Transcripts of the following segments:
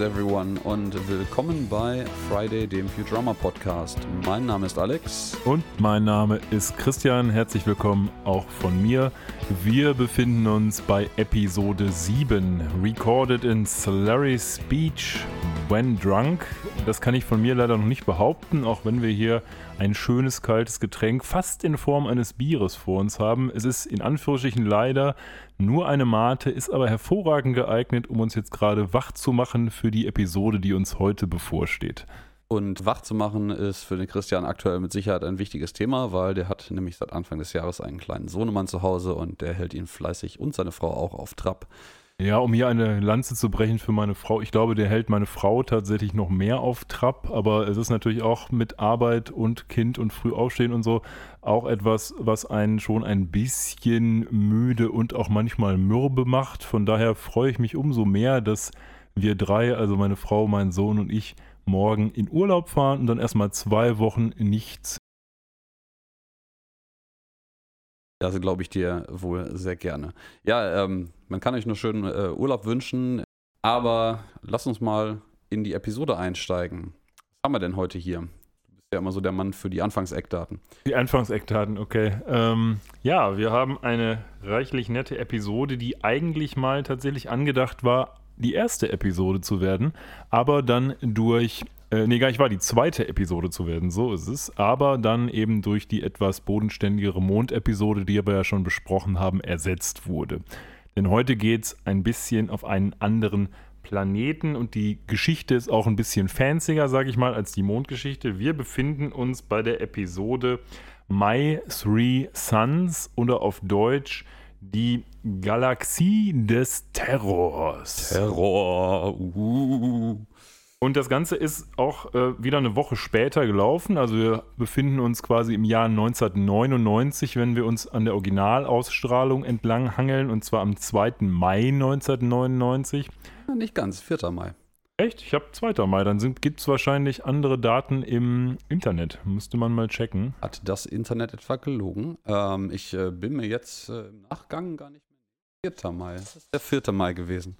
Everyone und willkommen bei Friday, dem Futurama Podcast. Mein Name ist Alex. Und mein Name ist Christian. Herzlich willkommen auch von mir. Wir befinden uns bei Episode 7, recorded in Slurry Speech when drunk. Das kann ich von mir leider noch nicht behaupten, auch wenn wir hier ein schönes kaltes Getränk fast in Form eines Bieres vor uns haben. Es ist in Anführungsstrichen leider nur eine Mate, ist aber hervorragend geeignet, um uns jetzt gerade wach zu machen für die Episode, die uns heute bevorsteht. Und wach zu machen ist für den Christian aktuell mit Sicherheit ein wichtiges Thema, weil der hat nämlich seit Anfang des Jahres einen kleinen Sohnemann zu Hause und der hält ihn fleißig und seine Frau auch auf Trab. Ja, um hier eine Lanze zu brechen für meine Frau. Ich glaube, der hält meine Frau tatsächlich noch mehr auf Trab, aber es ist natürlich auch mit Arbeit und Kind und früh aufstehen und so auch etwas, was einen schon ein bisschen müde und auch manchmal mürbe macht. Von daher freue ich mich umso mehr, dass wir drei, also meine Frau, mein Sohn und ich, morgen in Urlaub fahren und dann erstmal zwei Wochen nichts Das glaube ich dir wohl sehr gerne. Ja, ähm, man kann euch nur schönen äh, Urlaub wünschen, aber lass uns mal in die Episode einsteigen. Was haben wir denn heute hier? Du bist ja immer so der Mann für die Anfangseckdaten. Die Anfangseckdaten, okay. Ähm, ja, wir haben eine reichlich nette Episode, die eigentlich mal tatsächlich angedacht war, die erste Episode zu werden, aber dann durch äh, nee, gar nicht war die zweite Episode zu werden, so ist es. Aber dann eben durch die etwas bodenständigere Mond-Episode, die wir ja schon besprochen haben, ersetzt wurde. Denn heute geht es ein bisschen auf einen anderen Planeten und die Geschichte ist auch ein bisschen fancier, sage ich mal, als die Mondgeschichte. Wir befinden uns bei der Episode My Three Suns oder auf Deutsch die Galaxie des Terrors. Terror. Uh. Und das Ganze ist auch äh, wieder eine Woche später gelaufen. Also wir befinden uns quasi im Jahr 1999, wenn wir uns an der Originalausstrahlung entlang hangeln, und zwar am 2. Mai 1999. Ja, nicht ganz, 4. Mai. Echt? Ich habe 2. Mai. Dann gibt es wahrscheinlich andere Daten im Internet. Müsste man mal checken. Hat das Internet etwa gelogen? Ähm, ich äh, bin mir jetzt äh, im Nachgang gar nicht mehr. 4. Mai. Das ist der 4. Mai gewesen.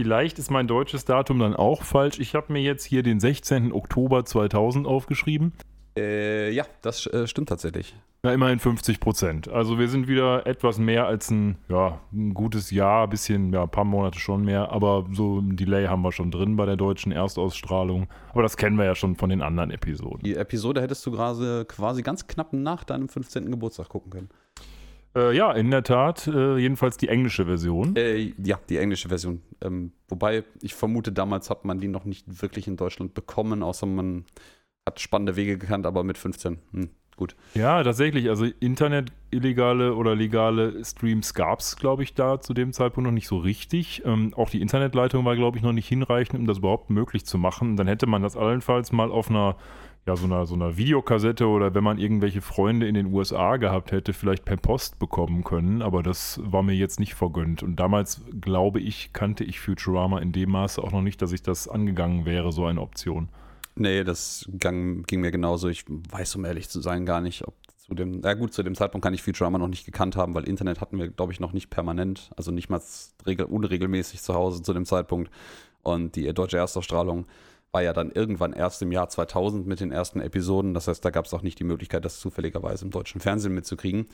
Vielleicht ist mein deutsches Datum dann auch falsch. Ich habe mir jetzt hier den 16. Oktober 2000 aufgeschrieben. Äh, ja, das äh, stimmt tatsächlich. Ja, immerhin 50 Prozent. Also wir sind wieder etwas mehr als ein, ja, ein gutes Jahr, ein bisschen, ja, ein paar Monate schon mehr, aber so ein Delay haben wir schon drin bei der deutschen Erstausstrahlung. Aber das kennen wir ja schon von den anderen Episoden. Die Episode hättest du gerade quasi ganz knapp nach deinem 15. Geburtstag gucken können. Äh, ja, in der Tat. Äh, jedenfalls die englische Version. Äh, ja, die englische Version. Ähm, wobei ich vermute, damals hat man die noch nicht wirklich in Deutschland bekommen, außer man hat spannende Wege gekannt, aber mit 15. Hm, gut. Ja, tatsächlich. Also Internet illegale oder legale Streams gab es, glaube ich, da zu dem Zeitpunkt noch nicht so richtig. Ähm, auch die Internetleitung war, glaube ich, noch nicht hinreichend, um das überhaupt möglich zu machen. Dann hätte man das allenfalls mal auf einer ja, so einer, so einer Videokassette oder wenn man irgendwelche Freunde in den USA gehabt hätte, vielleicht per Post bekommen können, aber das war mir jetzt nicht vergönnt. Und damals, glaube ich, kannte ich Futurama in dem Maße auch noch nicht, dass ich das angegangen wäre, so eine Option. Nee, das ging, ging mir genauso. Ich weiß, um ehrlich zu sein, gar nicht, ob zu dem, na gut, zu dem Zeitpunkt kann ich Futurama noch nicht gekannt haben, weil Internet hatten wir, glaube ich, noch nicht permanent, also nicht mal unregelmäßig zu Hause zu dem Zeitpunkt. Und die deutsche Erstausstrahlung war ja dann irgendwann erst im Jahr 2000 mit den ersten Episoden. Das heißt, da gab es auch nicht die Möglichkeit, das zufälligerweise im deutschen Fernsehen mitzukriegen.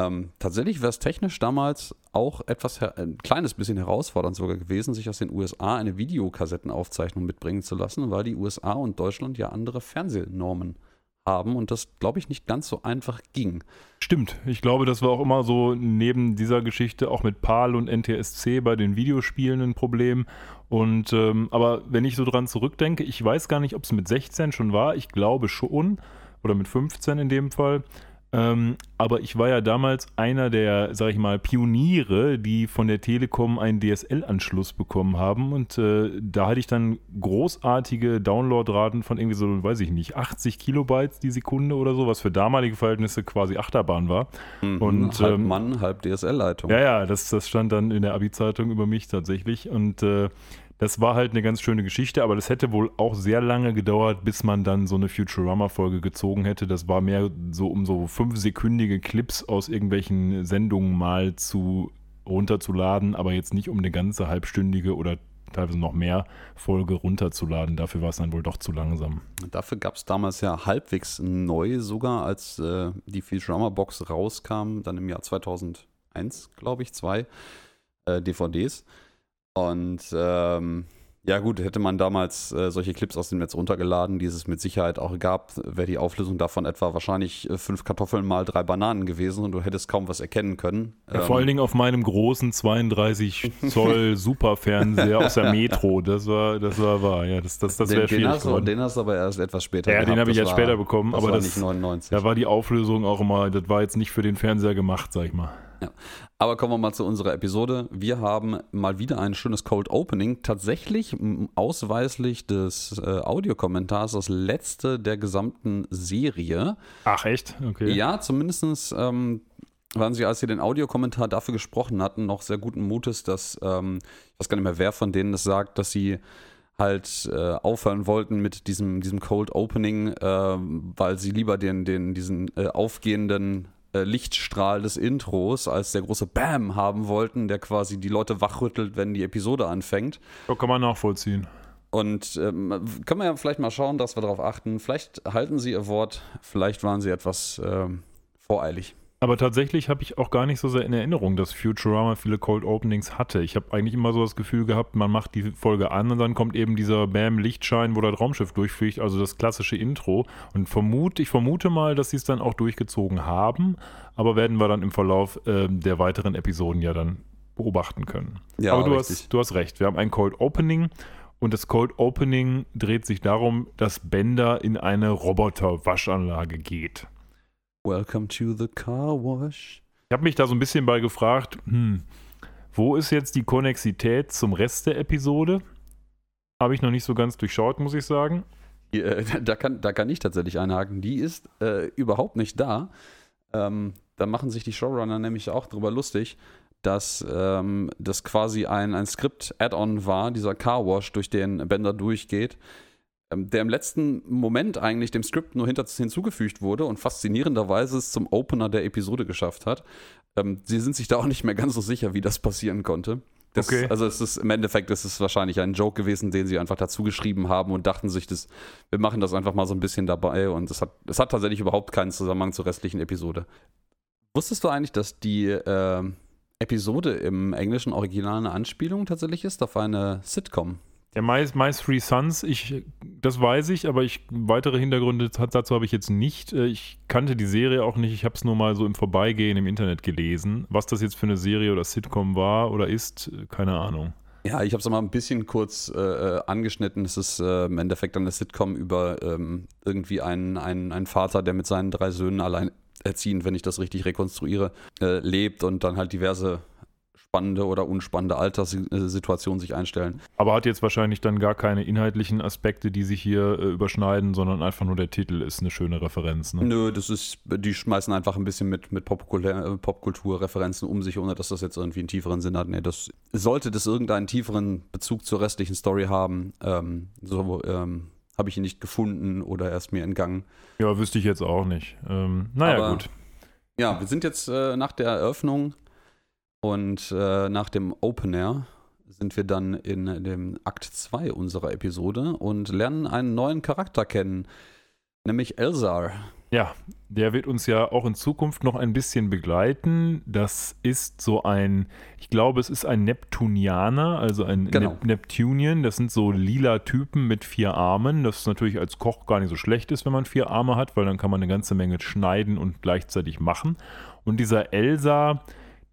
Ähm, tatsächlich wäre es technisch damals auch etwas, ein kleines bisschen herausfordernd sogar gewesen, sich aus den USA eine Videokassettenaufzeichnung mitbringen zu lassen, weil die USA und Deutschland ja andere Fernsehnormen haben und das, glaube ich, nicht ganz so einfach ging. Stimmt. Ich glaube, das war auch immer so neben dieser Geschichte auch mit PAL und NTSC bei den Videospielen ein Problem. Und ähm, aber wenn ich so dran zurückdenke, ich weiß gar nicht, ob es mit 16 schon war. Ich glaube schon. Oder mit 15 in dem Fall. Ähm, aber ich war ja damals einer der, sag ich mal, Pioniere, die von der Telekom einen DSL-Anschluss bekommen haben. Und äh, da hatte ich dann großartige Downloadraten von irgendwie so, weiß ich nicht, 80 Kilobytes die Sekunde oder so, was für damalige Verhältnisse quasi Achterbahn war. Mhm, und, halb ähm, Mann, halb DSL-Leitung. Ja, ja, das, das stand dann in der Abi-Zeitung über mich tatsächlich. Und äh, das war halt eine ganz schöne Geschichte, aber das hätte wohl auch sehr lange gedauert, bis man dann so eine Futurama-Folge gezogen hätte. Das war mehr so, um so fünfsekündige Clips aus irgendwelchen Sendungen mal zu runterzuladen, aber jetzt nicht um eine ganze halbstündige oder teilweise noch mehr Folge runterzuladen. Dafür war es dann wohl doch zu langsam. Dafür gab es damals ja halbwegs neu, sogar als äh, die Futurama-Box rauskam, dann im Jahr 2001, glaube ich, zwei äh, DVDs. Und ähm, ja, gut, hätte man damals äh, solche Clips aus dem Netz runtergeladen, die es mit Sicherheit auch gab, wäre die Auflösung davon etwa wahrscheinlich äh, fünf Kartoffeln mal drei Bananen gewesen und du hättest kaum was erkennen können. Ja, ähm, vor allen Dingen auf meinem großen 32 Zoll Superfernseher aus der Metro. Das war, das war wahr. Ja, das, das, das wäre schwierig. Hast du, den hast du aber erst etwas später Ja, gehabt. den habe ich erst später bekommen, das aber war das, nicht 99. da war die Auflösung auch immer, das war jetzt nicht für den Fernseher gemacht, sag ich mal. Ja. Aber kommen wir mal zu unserer Episode. Wir haben mal wieder ein schönes Cold Opening. Tatsächlich ausweislich des äh, Audiokommentars das letzte der gesamten Serie. Ach, echt? Okay. Ja, zumindest ähm, waren sie, als sie den Audiokommentar dafür gesprochen hatten, noch sehr guten Mutes, dass, ähm, ich weiß gar nicht mehr, wer von denen es sagt, dass sie halt äh, aufhören wollten mit diesem, diesem Cold Opening, äh, weil sie lieber den, den, diesen äh, aufgehenden Lichtstrahl des Intros als der große Bam haben wollten, der quasi die Leute wachrüttelt, wenn die Episode anfängt. So kann man nachvollziehen. Und ähm, können wir ja vielleicht mal schauen, dass wir darauf achten. Vielleicht halten sie ihr Wort, vielleicht waren sie etwas ähm, voreilig. Aber tatsächlich habe ich auch gar nicht so sehr in Erinnerung, dass Futurama viele Cold Openings hatte. Ich habe eigentlich immer so das Gefühl gehabt, man macht die Folge an und dann kommt eben dieser Bam Lichtschein, wo das Raumschiff durchfliegt, also das klassische Intro. Und vermute, ich vermute mal, dass sie es dann auch durchgezogen haben, aber werden wir dann im Verlauf äh, der weiteren Episoden ja dann beobachten können. Ja, aber du richtig. hast, du hast recht, wir haben ein Cold Opening. Und das Cold Opening dreht sich darum, dass Bender in eine Roboter-Waschanlage geht. Welcome to the car wash. Ich habe mich da so ein bisschen bei gefragt, hm, wo ist jetzt die Konnexität zum Rest der Episode? Habe ich noch nicht so ganz durchschaut, muss ich sagen. Äh, da, kann, da kann ich tatsächlich einhaken. Die ist äh, überhaupt nicht da. Ähm, da machen sich die Showrunner nämlich auch drüber lustig, dass ähm, das quasi ein, ein Skript-Add-on war, dieser Car Wash, durch den Bender durchgeht, der im letzten Moment eigentlich dem Skript nur hinter, hinzugefügt wurde und faszinierenderweise es zum Opener der Episode geschafft hat. Ähm, sie sind sich da auch nicht mehr ganz so sicher, wie das passieren konnte. Das, Okay. Also es ist im Endeffekt ist es wahrscheinlich ein Joke gewesen, den sie einfach dazu geschrieben haben und dachten sich, das, wir machen das einfach mal so ein bisschen dabei und es hat, es hat tatsächlich überhaupt keinen Zusammenhang zur restlichen Episode. Wusstest du eigentlich, dass die äh, Episode im englischen Original eine Anspielung tatsächlich ist auf eine Sitcom? Der My, My Three Sons, ich, das weiß ich, aber ich, weitere Hintergründe dazu habe ich jetzt nicht. Äh, Ich kannte die Serie auch nicht, ich habe es nur mal so im Vorbeigehen im Internet gelesen. Was das jetzt für eine Serie oder Sitcom war oder ist, äh, keine Ahnung. Ja, ich habe es mal ein bisschen kurz äh, äh, angeschnitten. Es ist äh, im Endeffekt eine Sitcom über ähm, irgendwie einen, einen, einen Vater, der mit seinen drei Söhnen allein erziehend, wenn ich das richtig rekonstruiere, äh, lebt und dann halt diverse spannende oder unspannende Alterssituationen sich einstellen. Aber hat jetzt wahrscheinlich dann gar keine inhaltlichen Aspekte, die sich hier äh, überschneiden, sondern einfach nur der Titel ist eine schöne Referenz. Ne? Nö, das ist, die schmeißen einfach ein bisschen mit, mit äh, Popkulturreferenzen um sich, ohne dass das jetzt irgendwie einen tieferen Sinn hat. Nee, das sollte das irgendeinen tieferen Bezug zur restlichen Story haben. Ähm, so ähm, habe ich ihn nicht gefunden oder er ist mir entgangen. Ja, wüsste ich jetzt auch nicht. Ähm, naja, Aber- gut. Ja, wir sind jetzt äh, nach der Eröffnung und äh, nach dem Opener sind wir dann in dem Akt 2 unserer Episode und lernen einen neuen Charakter kennen, nämlich Elzar. Ja, der wird uns ja auch in Zukunft noch ein bisschen begleiten. Das ist so ein, ich glaube, es ist ein Neptunianer, also ein Genau. Nep Neptunian. Das sind so lila Typen mit vier Armen. Das natürlich als Koch gar nicht so schlecht ist, wenn man vier Arme hat, weil dann kann man eine ganze Menge schneiden und gleichzeitig machen. Und dieser Elsa,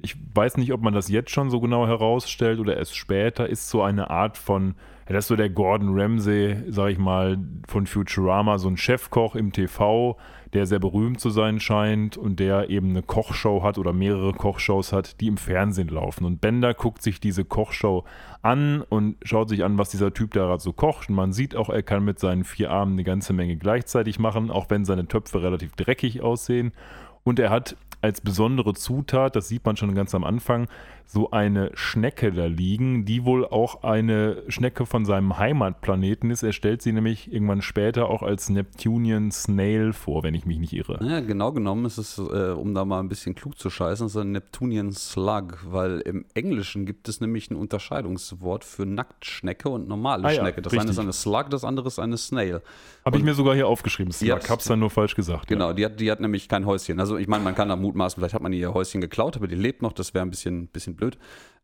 ich weiß nicht, ob man das jetzt schon so genau herausstellt oder erst später, ist so eine Art von, das ist so der Gordon Ramsay, sag ich mal, von Futurama, so ein Chefkoch im TV, der sehr berühmt zu sein scheint und der eben eine Kochshow hat oder mehrere Kochshows hat, die im Fernsehen laufen. Und Bender guckt sich diese Kochshow an und schaut sich an, was dieser Typ da gerade so kocht. Und man sieht auch, er kann mit seinen vier Armen eine ganze Menge gleichzeitig machen, auch wenn seine Töpfe relativ dreckig aussehen. Und er hat als besondere Zutat, das sieht man schon ganz am Anfang, so eine Schnecke da liegen, die wohl auch eine Schnecke von seinem Heimatplaneten ist. Er stellt sie nämlich irgendwann später auch als Neptunian Snail vor, wenn ich mich nicht irre. Ja, genau genommen ist es, äh, um da mal ein bisschen klug zu scheißen, so ein Neptunian Slug, weil im Englischen gibt es nämlich ein Unterscheidungswort für Nacktschnecke und normale Ah ja, Schnecke. Das richtig. eine ist eine Slug, das andere ist eine Snail. Habe ich mir sogar hier aufgeschrieben. Ja, Slug. Hab's dann nur falsch gesagt. Genau, die hat, die hat nämlich kein Häuschen. Also ich meine, man kann da mutmaßen, vielleicht hat man ihr Häuschen geklaut, aber die lebt noch, das wäre ein bisschen, bisschen blöd.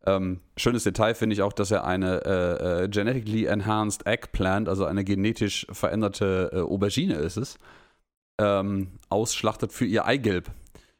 Ähm, schönes Detail finde ich auch, dass er eine äh, äh, genetically enhanced eggplant, also eine genetisch veränderte äh, Aubergine ist es, ähm, ausschlachtet für ihr Eigelb.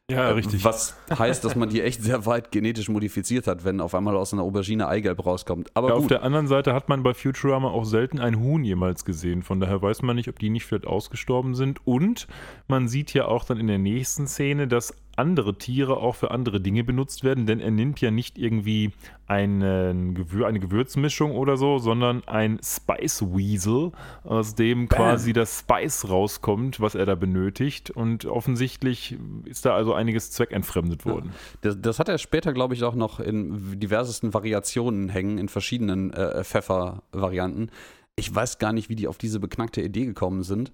Ja, richtig. Was heißt, dass man die echt sehr weit genetisch modifiziert hat, wenn auf einmal aus einer Aubergine Eigelb rauskommt. Aber Ja, auf der anderen Seite hat man bei Futurama auch selten ein Huhn jemals gesehen. Von daher weiß man nicht, ob die nicht vielleicht ausgestorben sind. Und man sieht ja auch dann in der nächsten Szene, dass andere Tiere auch für andere Dinge benutzt werden, denn er nimmt ja nicht irgendwie einen Gewür eine Gewürzmischung oder so, sondern ein Spice Weasel, aus dem quasi das Spice rauskommt, was er da benötigt. Und offensichtlich ist da also einiges zweckentfremdet worden. Das, das hat er später, glaube ich, auch noch in diversesten Variationen hängen, in verschiedenen äh, Pfeffer-Varianten. Ich weiß gar nicht, wie die auf diese beknackte Idee gekommen sind.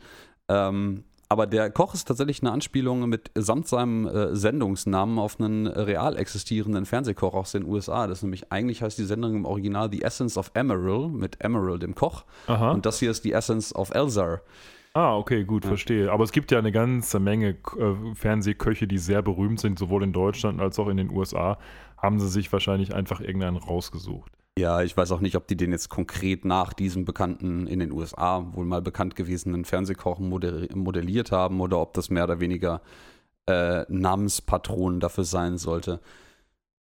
Ähm, aber der Koch ist tatsächlich eine Anspielung mit samt seinem äh, Sendungsnamen auf einen real existierenden Fernsehkoch aus den USA. Das ist nämlich eigentlich heißt die Sendung im Original The Essence of Emerald mit Emerald dem Koch. Aha. Und das hier ist die Essence of Elzar. Ah, okay, gut, verstehe. Aber es gibt ja eine ganze Menge äh, Fernsehköche, die sehr berühmt sind, sowohl in Deutschland als auch in den USA. Haben sie sich wahrscheinlich einfach irgendeinen rausgesucht. Ja, ich weiß auch nicht, ob die den jetzt konkret nach diesem bekannten, in den USA wohl mal bekannt gewesenen Fernsehkoch moderi- modelliert haben oder ob das mehr oder weniger äh, Namenspatron dafür sein sollte.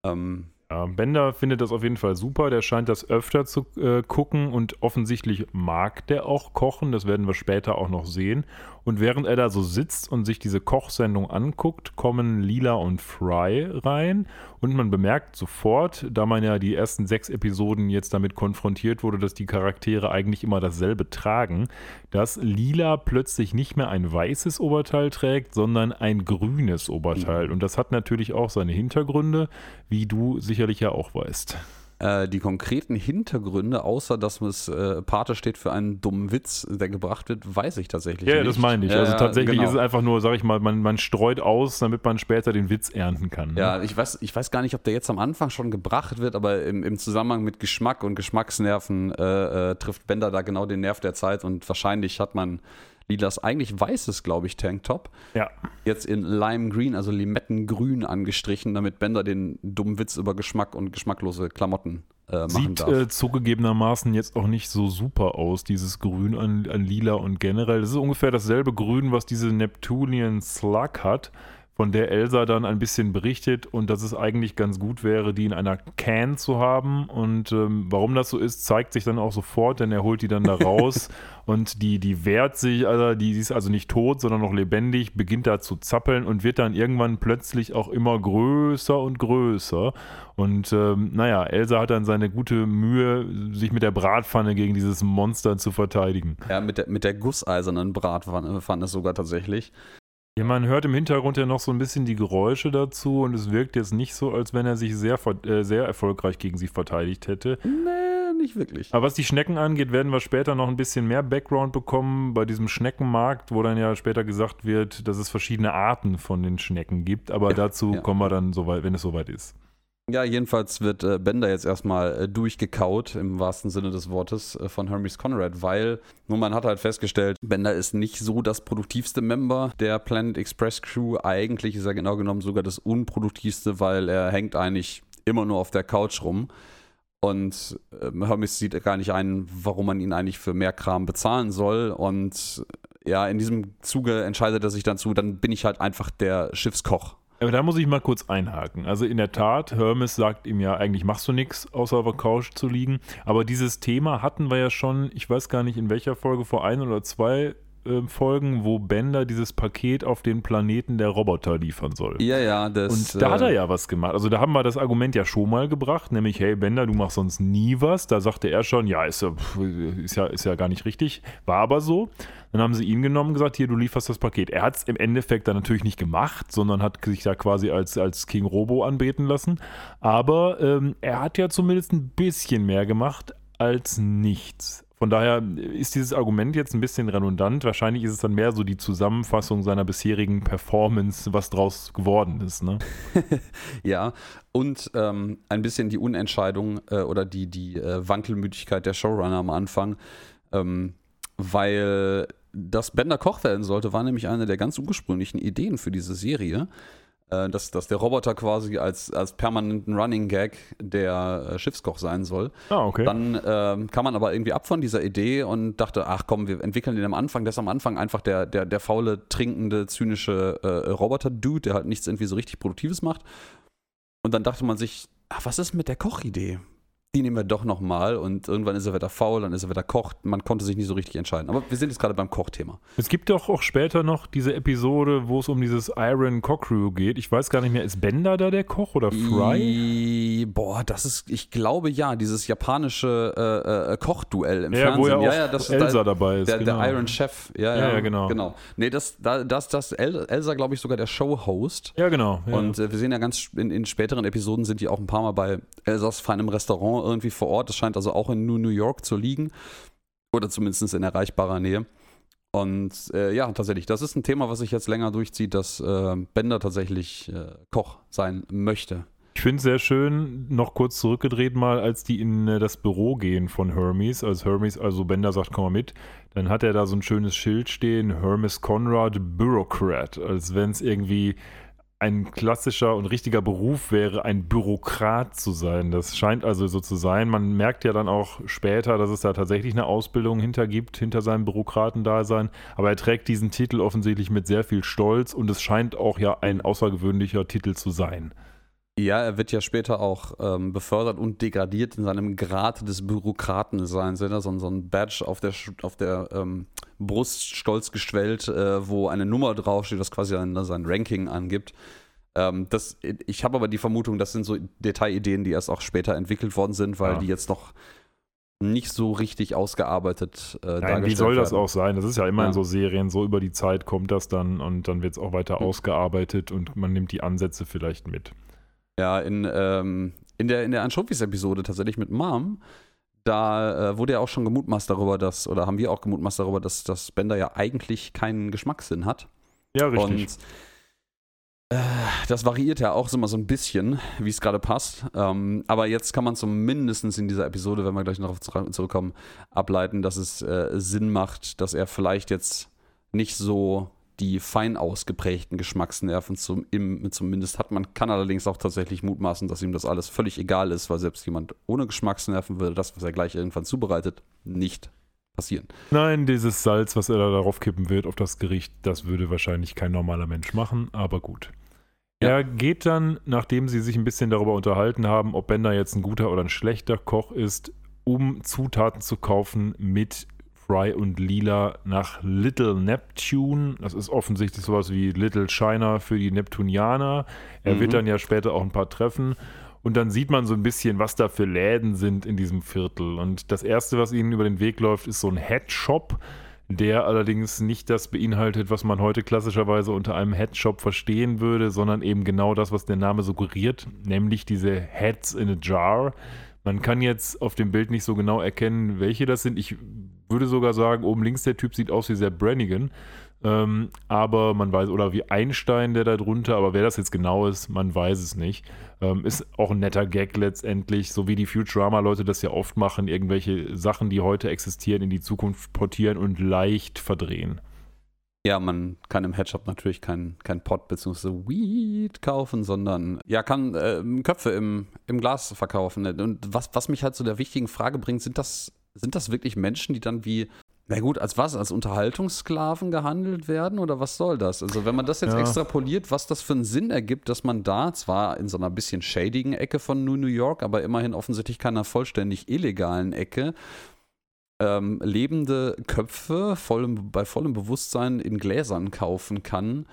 Ähm, Ja, Bender findet das auf jeden Fall super. Der scheint das öfter zu äh, gucken und offensichtlich mag der auch kochen. Das werden wir später auch noch sehen. Und während er da so sitzt und sich diese Kochsendung anguckt, kommen Lila und Fry rein. Und man bemerkt sofort, da man ja die ersten sechs Episoden jetzt damit konfrontiert wurde, dass die Charaktere eigentlich immer dasselbe tragen, dass Lila plötzlich nicht mehr ein weißes Oberteil trägt, sondern ein grünes Oberteil. Und das hat natürlich auch seine Hintergründe, wie du sicherlich ja auch weißt. Äh, die konkreten Hintergründe, außer dass es äh, Pate steht für einen dummen Witz, der gebracht wird, weiß ich tatsächlich Ja, nicht. das meine ich. Ja, also ja, tatsächlich genau. ist es einfach nur, sag ich mal, man, man streut aus, damit man später den Witz ernten kann. ne? Ja, ich weiß, ich weiß gar nicht, ob der jetzt am Anfang schon gebracht wird, aber im, im Zusammenhang mit Geschmack und Geschmacksnerven äh, äh, trifft Bender da genau den Nerv der Zeit und wahrscheinlich hat man Lilas eigentlich weißes, glaube ich, Tanktop ja. jetzt in Lime Green, also Limettengrün angestrichen, damit Bender den dummen Witz über Geschmack und geschmacklose Klamotten äh, machen Sieht darf. äh, zugegebenermaßen jetzt auch nicht so super aus, dieses Grün an, an Lila und generell. Das ist ungefähr dasselbe Grün, was diese Neptunian Slug hat, von der Elsa dann ein bisschen berichtet und dass es eigentlich ganz gut wäre, die in einer Can zu haben. Und ähm, warum das so ist, zeigt sich dann auch sofort, denn er holt die dann da raus und die, die wehrt sich, also die, die ist also nicht tot, sondern noch lebendig, beginnt da zu zappeln und wird dann irgendwann plötzlich auch immer größer und größer. Und ähm, naja, Elsa hat dann seine gute Mühe, sich mit der Bratpfanne gegen dieses Monster zu verteidigen. ja, mit der, mit der gusseisernen Bratpfanne sogar tatsächlich. Ja, man hört im Hintergrund ja noch so ein bisschen die Geräusche dazu und es wirkt jetzt nicht so, als wenn er sich sehr, äh, sehr erfolgreich gegen sie verteidigt hätte. Nee, nicht wirklich. Aber was die Schnecken angeht, werden wir später noch ein bisschen mehr Background bekommen bei diesem Schneckenmarkt, wo dann ja später gesagt wird, dass es verschiedene Arten von den Schnecken gibt. Aber Ja, dazu ja. kommen wir dann, soweit, wenn es soweit ist. Ja, jedenfalls wird äh, Bender jetzt erstmal äh, durchgekaut, im wahrsten Sinne des Wortes, äh, von Hermes Conrad, weil nun man hat halt festgestellt, Bender ist nicht so das produktivste Member der Planet Express Crew. Eigentlich ist er genau genommen sogar das unproduktivste, weil er hängt eigentlich immer nur auf der Couch rum. Und ähm, Hermes sieht gar nicht ein, warum man ihn eigentlich für mehr Kram bezahlen soll. Und ja, in diesem Zuge entscheidet er sich dann zu, dann bin ich halt einfach der Schiffskoch. Aber da muss ich mal kurz einhaken. Also in der Tat, Hermes sagt ihm ja, eigentlich machst du nichts, außer auf der Couch zu liegen. Aber dieses Thema hatten wir ja schon, ich weiß gar nicht in welcher Folge, vor ein oder zwei äh, Folgen, wo Bender dieses Paket auf den Planeten der Roboter liefern soll. Ja, ja, das. Und da hat er äh, ja was gemacht. Also da haben wir das Argument ja schon mal gebracht, nämlich, hey Bender, du machst sonst nie was. Da sagte er schon, ja, ist ja, ist ja, ist ja gar nicht richtig. War aber so. Dann haben sie ihn genommen und gesagt, hier, du lieferst das Paket. Er hat es im Endeffekt dann natürlich nicht gemacht, sondern hat sich da quasi als, als King Robo anbeten lassen. Aber ähm, er hat ja zumindest ein bisschen mehr gemacht als nichts. Von daher ist dieses Argument jetzt ein bisschen redundant. Wahrscheinlich ist es dann mehr so die Zusammenfassung seiner bisherigen Performance, was draus geworden ist. Ne? Ja, und ähm, ein bisschen die Unentscheidung äh, oder die, die äh, Wankelmütigkeit der Showrunner am Anfang, ähm, weil das Bender Koch werden sollte, war nämlich eine der ganz ursprünglichen Ideen für diese Serie. Äh, dass, dass der Roboter quasi als, als permanenten Running Gag der äh, Schiffskoch sein soll. Ah, okay. Dann ähm, kam man aber irgendwie ab von dieser Idee und dachte, ach komm, wir entwickeln den am Anfang. Der ist am Anfang einfach der, der, der faule, trinkende, zynische äh, Roboter-Dude, der halt nichts irgendwie so richtig Produktives macht. Und dann dachte man sich, ach, was ist mit der Kochidee? Die nehmen wir doch nochmal und irgendwann ist er wieder faul, dann ist er wieder kocht. Man konnte sich nicht so richtig entscheiden. Aber wir sind jetzt gerade beim Kochthema. Es gibt doch auch später noch diese Episode, wo es um dieses Iron Cockcrew geht. Ich weiß gar nicht mehr, ist Bender da der Koch oder Fry? I, boah, das ist, ich glaube ja, dieses japanische äh, äh, Kochduell im Ja, wo Fernsehen. ja auch ja, ja, das Elsa da, dabei ist. Der, genau. der Iron Chef, ja, Ja, ja, ja, genau. genau. Nee, das, da, das, das El, Elsa, glaube ich, sogar der Show-Host. Ja, genau. Ja. Und äh, wir sehen ja ganz in, in späteren Episoden sind die auch ein paar Mal bei Elsas feinem Restaurant irgendwie vor Ort. Das scheint also auch in New York zu liegen. Oder zumindest in erreichbarer Nähe. Und äh, ja, tatsächlich, das ist ein Thema, was sich jetzt länger durchzieht, dass äh, Bender tatsächlich äh, Koch sein möchte. Ich finde es sehr schön, noch kurz zurückgedreht mal, als die in äh, das Büro gehen von Hermes, als Hermes, also Bender sagt, komm mal mit, dann hat er da so ein schönes Schild stehen, Hermes Conrad Bureaucrat, als wenn es irgendwie ein klassischer und richtiger Beruf wäre, ein Bürokrat zu sein. Das scheint also so zu sein. Man merkt ja dann auch später, dass es da tatsächlich eine Ausbildung hinter gibt, hinter seinem Bürokratendasein. Aber er trägt diesen Titel offensichtlich mit sehr viel Stolz und es scheint auch ja ein außergewöhnlicher Titel zu sein. Ja, er wird ja später auch ähm, befördert und degradiert in seinem Grad des Bürokratenseins. Er so, ein Badge auf der, auf der ähm, Brust stolz gestellt, äh, wo eine Nummer draufsteht, das quasi sein, sein Ranking angibt. Ähm, das, ich habe aber die Vermutung, das sind so Detailideen, die erst auch später entwickelt worden sind, weil Ja. die jetzt noch nicht so richtig ausgearbeitet äh, Nein, dargestellt wie soll das werden. auch sein? Das ist ja immer Ja. in so Serien, so über die Zeit kommt das dann und dann wird es auch weiter Mhm. ausgearbeitet und man nimmt die Ansätze vielleicht mit. Ja, in, ähm, in der, in der Anchovies-Episode tatsächlich mit Mom, da äh, wurde ja auch schon gemutmaßt darüber, dass, oder haben wir auch gemutmaßt darüber, dass, dass Bender ja eigentlich keinen Geschmackssinn hat. Ja, richtig. Und äh, das variiert ja auch immer so ein bisschen, wie es gerade passt. Ähm, aber jetzt kann man zumindest in dieser Episode, wenn wir gleich noch darauf zurückkommen, ableiten, dass es äh, Sinn macht, dass er vielleicht jetzt nicht so die fein ausgeprägten Geschmacksnerven zum, im, zumindest hat. Man kann allerdings auch tatsächlich mutmaßen, dass ihm das alles völlig egal ist, weil selbst jemand ohne Geschmacksnerven würde das, was er gleich irgendwann zubereitet, nicht passieren. Nein, dieses Salz, was er da darauf kippen wird auf das Gericht, das würde wahrscheinlich kein normaler Mensch machen, aber gut. Ja. Er geht dann, nachdem sie sich ein bisschen darüber unterhalten haben, ob Bender jetzt ein guter oder ein schlechter Koch ist, um Zutaten zu kaufen mit Fry und Lila nach Little Neptune. Das ist offensichtlich sowas wie Little China für die Neptunianer. Er Mhm. wird dann ja später auch ein paar treffen. Und dann sieht man so ein bisschen, was da für Läden sind in diesem Viertel. Und das Erste, was ihnen über den Weg läuft, ist so ein Headshop, der allerdings nicht das beinhaltet, was man heute klassischerweise unter einem Headshop verstehen würde, sondern eben genau das, was der Name suggeriert, nämlich diese Heads in a Jar. Man kann jetzt auf dem Bild nicht so genau erkennen, welche das sind. Ich würde sogar sagen, oben links der Typ sieht aus wie Sepp Brannigan. Ähm, aber man weiß, oder wie Einstein, der da drunter, aber wer das jetzt genau ist, man weiß es nicht. Ähm, ist auch ein netter Gag letztendlich, so wie die Futurama-Leute das ja oft machen, irgendwelche Sachen, die heute existieren, in die Zukunft portieren und leicht verdrehen. Ja, man kann im Headshop natürlich kein, kein Pot bzw. Weed kaufen, sondern ja, kann äh, Köpfe im, im Glas verkaufen. Und was, was mich halt zu der wichtigen Frage bringt, sind das, sind das wirklich Menschen, die dann wie, na gut, als was? Als Unterhaltungssklaven gehandelt werden oder was soll das? Also, wenn man das jetzt Ja. extrapoliert, was das für einen Sinn ergibt, dass man da zwar in so einer bisschen shadigen Ecke von New York, aber immerhin offensichtlich keiner vollständig illegalen Ecke, ähm, lebende Köpfe vollem, bei vollem Bewusstsein in Gläsern kaufen kann,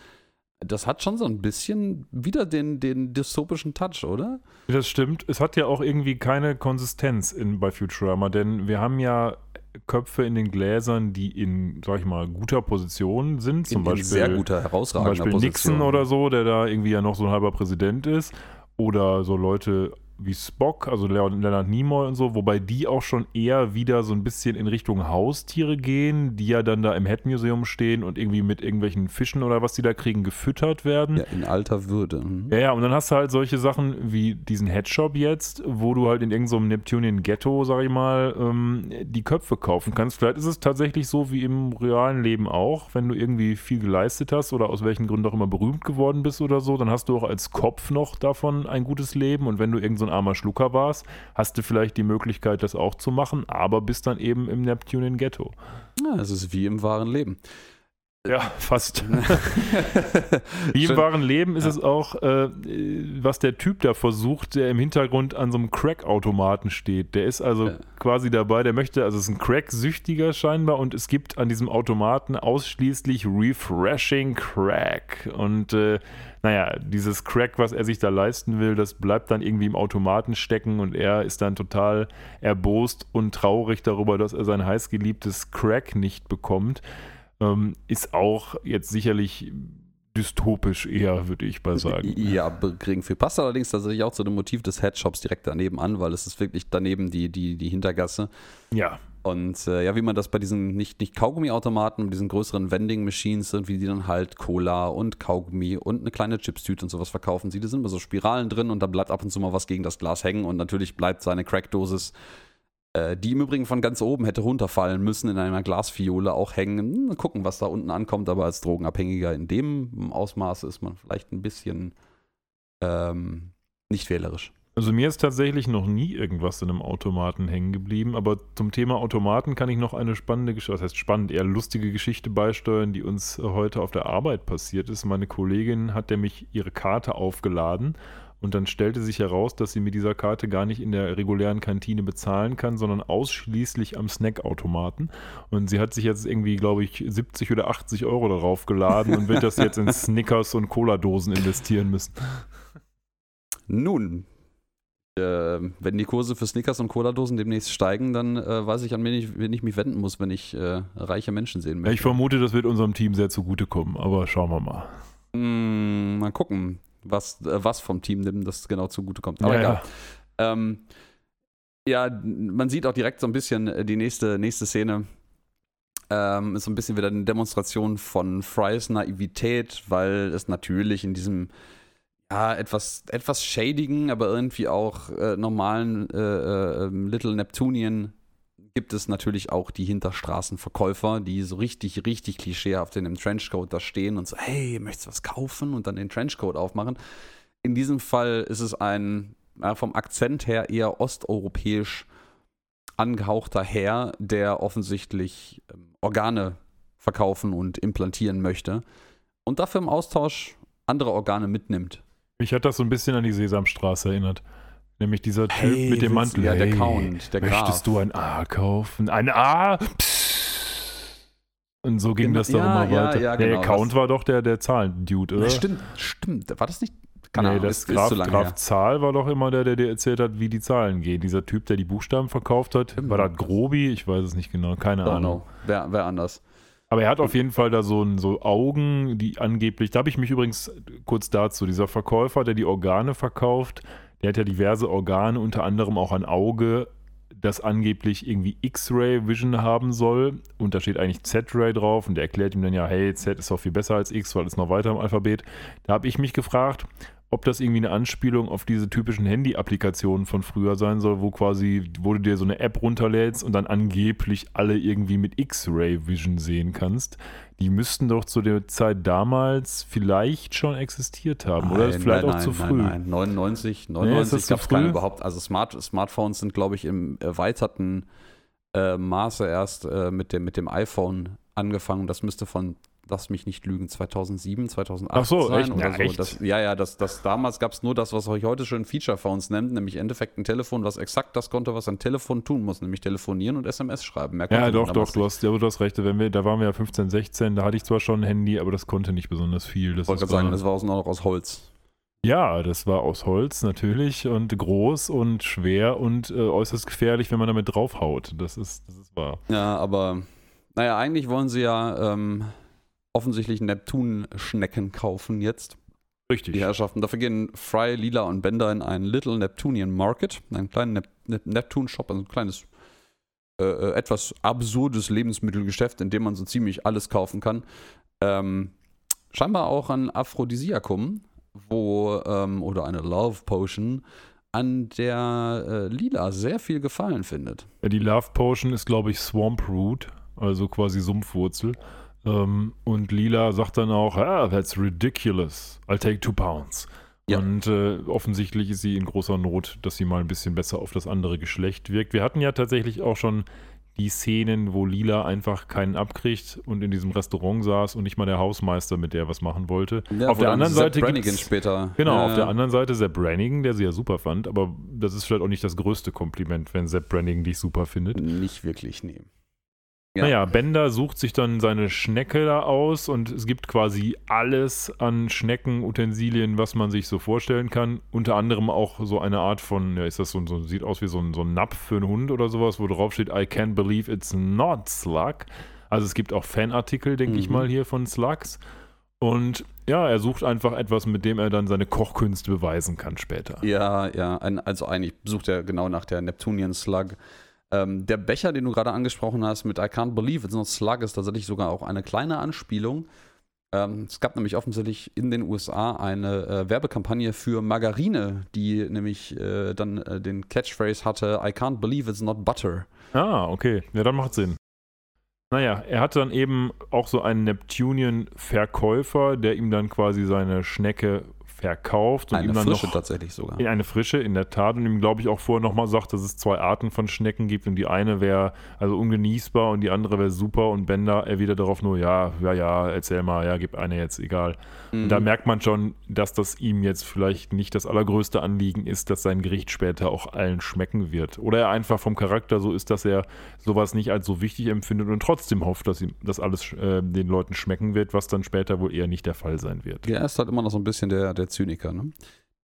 das hat schon so ein bisschen wieder den, den dystopischen Touch, oder? Das stimmt. Es hat ja auch irgendwie keine Konsistenz in, bei Futurama, denn wir haben ja Köpfe in den Gläsern, die in, sag ich mal, guter Position sind. Zum in, Beispiel, in sehr guter, herausragender zum Beispiel Position. Nixon oder so, der da irgendwie ja noch so ein halber Präsident ist. Oder so Leute wie Spock, also Leonard Nimoy und so, wobei die auch schon eher wieder so ein bisschen in Richtung Haustiere gehen, die ja dann da im Head Museum stehen und irgendwie mit irgendwelchen Fischen oder was die da kriegen gefüttert werden. Ja, in alter Würde. Mhm. Ja, ja, und dann hast du halt solche Sachen wie diesen Headshop jetzt, wo du halt in irgendeinem so Neptunian Ghetto, sag ich mal, ähm, die Köpfe kaufen kannst. Vielleicht ist es tatsächlich so wie im realen Leben auch, wenn du irgendwie viel geleistet hast oder aus welchen Gründen auch immer berühmt geworden bist oder so, dann hast du auch als Kopf noch davon ein gutes Leben und wenn du irgend so ein armer Schlucker warst, hast du vielleicht die Möglichkeit, das auch zu machen, aber bist dann eben im Neptunian Ghetto. Ja, es ist wie im wahren Leben. Ja, fast. Wie im wahren Leben ist Ja. es auch, äh, was der Typ da versucht, der im Hintergrund an so einem Crack-Automaten steht. Der ist also Ja. quasi dabei, der möchte, also es ist ein Crack-Süchtiger scheinbar und es gibt an diesem Automaten ausschließlich Refreshing Crack. Und äh, naja, dieses Crack, was er sich da leisten will, das bleibt dann irgendwie im Automaten stecken und er ist dann total erbost und traurig darüber, dass er sein heißgeliebtes Crack nicht bekommt. Ähm, ist auch jetzt sicherlich dystopisch eher, würde ich mal sagen. Ja, geringfügig. Passt allerdings tatsächlich auch zu dem Motiv des Headshops direkt daneben an, weil es ist wirklich daneben die, die, die Hintergasse. Ja, Und äh, ja, wie man das bei diesen nicht, nicht Kaugummi-Automaten, diesen größeren Vending-Machines sind, wie die dann halt Cola und Kaugummi und eine kleine Chipstüte und sowas verkaufen. Sie, da sind immer so Spiralen drin und da bleibt ab und zu mal was gegen das Glas hängen und natürlich bleibt seine Crackdosis, die im Übrigen von ganz oben hätte runterfallen müssen, in einer Glasfiole auch hängen. Hm, Mal gucken, was da unten ankommt, aber als Drogenabhängiger in dem Ausmaß ist man vielleicht ein bisschen ähm, nicht wählerisch. also mir ist tatsächlich noch nie irgendwas in einem Automaten hängen geblieben, aber zum Thema Automaten kann ich noch eine spannende Geschichte, das heißt spannend, eher lustige Geschichte beisteuern, die uns äh, heute auf der Arbeit passiert ist. Meine Kollegin hat nämlich ihre Karte aufgeladen und dann stellte sich heraus, dass sie mit dieser Karte gar nicht in der regulären Kantine bezahlen kann, sondern ausschließlich am Snackautomaten. Und sie hat sich jetzt irgendwie, glaube ich, 70 oder 80 Euro darauf geladen und wird das jetzt in Snickers und Cola-Dosen investieren müssen. Nun, äh, wenn die Kurse für Snickers und Cola-Dosen demnächst steigen, dann äh, weiß ich, an wen ich, wen ich mich wenden muss, wenn ich äh, reiche Menschen sehen möchte. ich vermute, das wird unserem Team sehr zugutekommen, aber schauen wir mal. Mm, mal gucken, was, äh, was vom Team dem das genau zugutekommt. Aber Ja, egal. Ähm, ja, man sieht auch direkt so ein bisschen äh, die nächste, nächste Szene. Ähm, ist so ein bisschen wieder eine Demonstration von Frys Naivität, weil es natürlich in diesem ja, etwas, etwas shadigen, aber irgendwie auch äh, normalen äh, äh, ähm, Little Neptunian gibt es natürlich auch die Hinterstraßenverkäufer, die so richtig, richtig klischeehaft in dem Trenchcoat da stehen und so, hey, möchtest du was kaufen? Und dann den Trenchcoat aufmachen. In diesem Fall ist es ein ja, vom Akzent her eher osteuropäisch angehauchter Herr, der offensichtlich ähm, Organe verkaufen und implantieren möchte und dafür im Austausch andere Organe mitnimmt. Mich hat das so ein bisschen an die Sesamstraße erinnert. Nämlich dieser Typ Hey, mit dem Mantel. ja, der hey, Count, der Graf. Möchtest du ein A kaufen? Ein A? Psst. Und so ging Genau, das doch ja, immer ja, weiter. ja, der genau, Count das- war doch der, der Zahlen-Dude, oder? Stimmt, stimmt. War das nicht? Keine nee, Ahnung, das ist- ist Graf, lange Graf. Zahl war doch immer der, der dir erzählt hat, wie die Zahlen gehen. Dieser Typ, der die Buchstaben verkauft hat. Stimmt. War das Grobi? Ich weiß es nicht genau. Keine Don't Ahnung. know. Wer, wer anders? Aber er hat auf jeden Fall da so, ein, so Augen, die angeblich, da habe ich mich übrigens kurz dazu, dieser Verkäufer, der die Organe verkauft, der hat ja diverse Organe, unter anderem auch ein Auge, das angeblich irgendwie X-Ray Vision haben soll. Und da steht eigentlich Z-Ray drauf und der erklärt ihm dann ja, hey, Z ist doch viel besser als X, weil es noch weiter im Alphabet. Da habe ich mich gefragt, ob das irgendwie eine Anspielung auf diese typischen Handy-Applikationen von früher sein soll, wo quasi, wo du dir so eine App runterlädst und dann angeblich alle irgendwie mit X-Ray Vision sehen kannst. Die müssten doch zu der Zeit damals vielleicht schon existiert haben, oder? ist Nein, vielleicht nein, auch zu nein, früh. Nein, nein. 99, Nee, 99 ist das zu gab es keine überhaupt. Also Smart, Smartphones sind, glaube ich, im erweiterten äh, Maße erst äh, mit, dem, mit dem iPhone angefangen. Das müsste von lass mich nicht lügen, 2007, 2008 Ach so, sein echt? oder Ja, so. echt? Das, ja, ja, das, das, damals gab es nur das, was euch heute schon Feature Phones nennt, nämlich im Endeffekt ein Telefon, was exakt das konnte, was ein Telefon tun muss, nämlich telefonieren und SMS schreiben. Ja, doch, doch, du hast, ja, du hast recht. Wenn wir, da waren wir ja 15, 16, da hatte ich zwar schon ein Handy, aber das konnte nicht besonders viel. Das Ich wollte gerade sagen, war- das war aus, noch aus Holz. Ja, das war aus Holz natürlich und groß und schwer und äh, äußerst gefährlich, wenn man damit draufhaut. Das ist, das ist wahr. Ja, aber naja, eigentlich wollen sie ja ähm, offensichtlich Neptun-Schnecken kaufen jetzt. Richtig. die Herrschaften. Dafür gehen Fry, Lila und Bender in einen Little Neptunian Market, einen kleinen Nep Nep Neptun-Shop, also ein kleines, äh, äh, etwas absurdes Lebensmittelgeschäft, in dem man so ziemlich alles kaufen kann. Ähm, scheinbar auch ein Aphrodisiakum, wo, ähm, oder eine Love Potion, an der äh, Lila sehr viel Gefallen findet. Ja, die Love Potion ist, glaube ich, Swamp Root, also quasi Sumpfwurzel. Ähm, und Lila sagt dann auch, ah, that's ridiculous. I'll take two pounds. Ja. Und äh, offensichtlich ist sie in großer Not, dass sie mal ein bisschen besser auf das andere Geschlecht wirkt. Wir hatten ja tatsächlich auch schon die Szenen, wo Lila einfach keinen abkriegt und in diesem Restaurant saß und nicht mal der Hausmeister mit der was machen wollte. Ja, auf der anderen Sepp Seite Brannigan später. Genau, Ja, auf der anderen Seite Sepp Brannigan, der sie ja super fand, aber das ist vielleicht auch nicht das größte Kompliment, wenn Sepp Brannigan dich super findet. Nicht wirklich, nee. Ja. Naja, Bender sucht sich dann seine Schnecke da aus und es gibt quasi alles an Schneckenutensilien, was man sich so vorstellen kann. Unter anderem auch so eine Art von, ja, ist das so, so sieht aus wie so ein, so ein Napf für einen Hund oder sowas, wo drauf steht, I can't believe it's not Slug. Also es gibt auch Fanartikel, denke ich Mhm. mal, hier von Slugs. Und ja, er sucht einfach etwas, mit dem er dann seine Kochkünste beweisen kann später. Ja, ja, also eigentlich sucht er genau nach der Neptunian Slug. Ähm, der Becher, den du gerade angesprochen hast mit I can't believe it's not Slug, ist tatsächlich sogar auch eine kleine Anspielung. Ähm, es gab nämlich offensichtlich in den USA eine äh, Werbekampagne für Margarine, die nämlich äh, dann äh, den Catchphrase hatte I can't believe it's not butter. Ah, okay. Ja, dann macht Sinn. Naja, er hat dann eben auch so einen Neptunian-Verkäufer, der ihm dann quasi seine Schnecke verkauft und eine ihm dann frische noch tatsächlich sogar. in eine frische, in der Tat, und ihm, glaube ich, auch vorher nochmal sagt, dass es zwei Arten von Schnecken gibt und die eine wäre also ungenießbar und die andere wäre super und Bender erwidert darauf nur, ja, ja, ja, erzähl mal, ja, gib eine jetzt, egal. Und da Mhm. merkt man schon, dass das ihm jetzt vielleicht nicht das allergrößte Anliegen ist, dass sein Gericht später auch allen schmecken wird. Oder er einfach vom Charakter so ist, dass er sowas nicht als so wichtig empfindet und trotzdem hofft, dass ihm das alles äh, den Leuten schmecken wird, was dann später wohl eher nicht der Fall sein wird. Ja, er ist halt immer noch so ein bisschen der, der Zyniker, ne?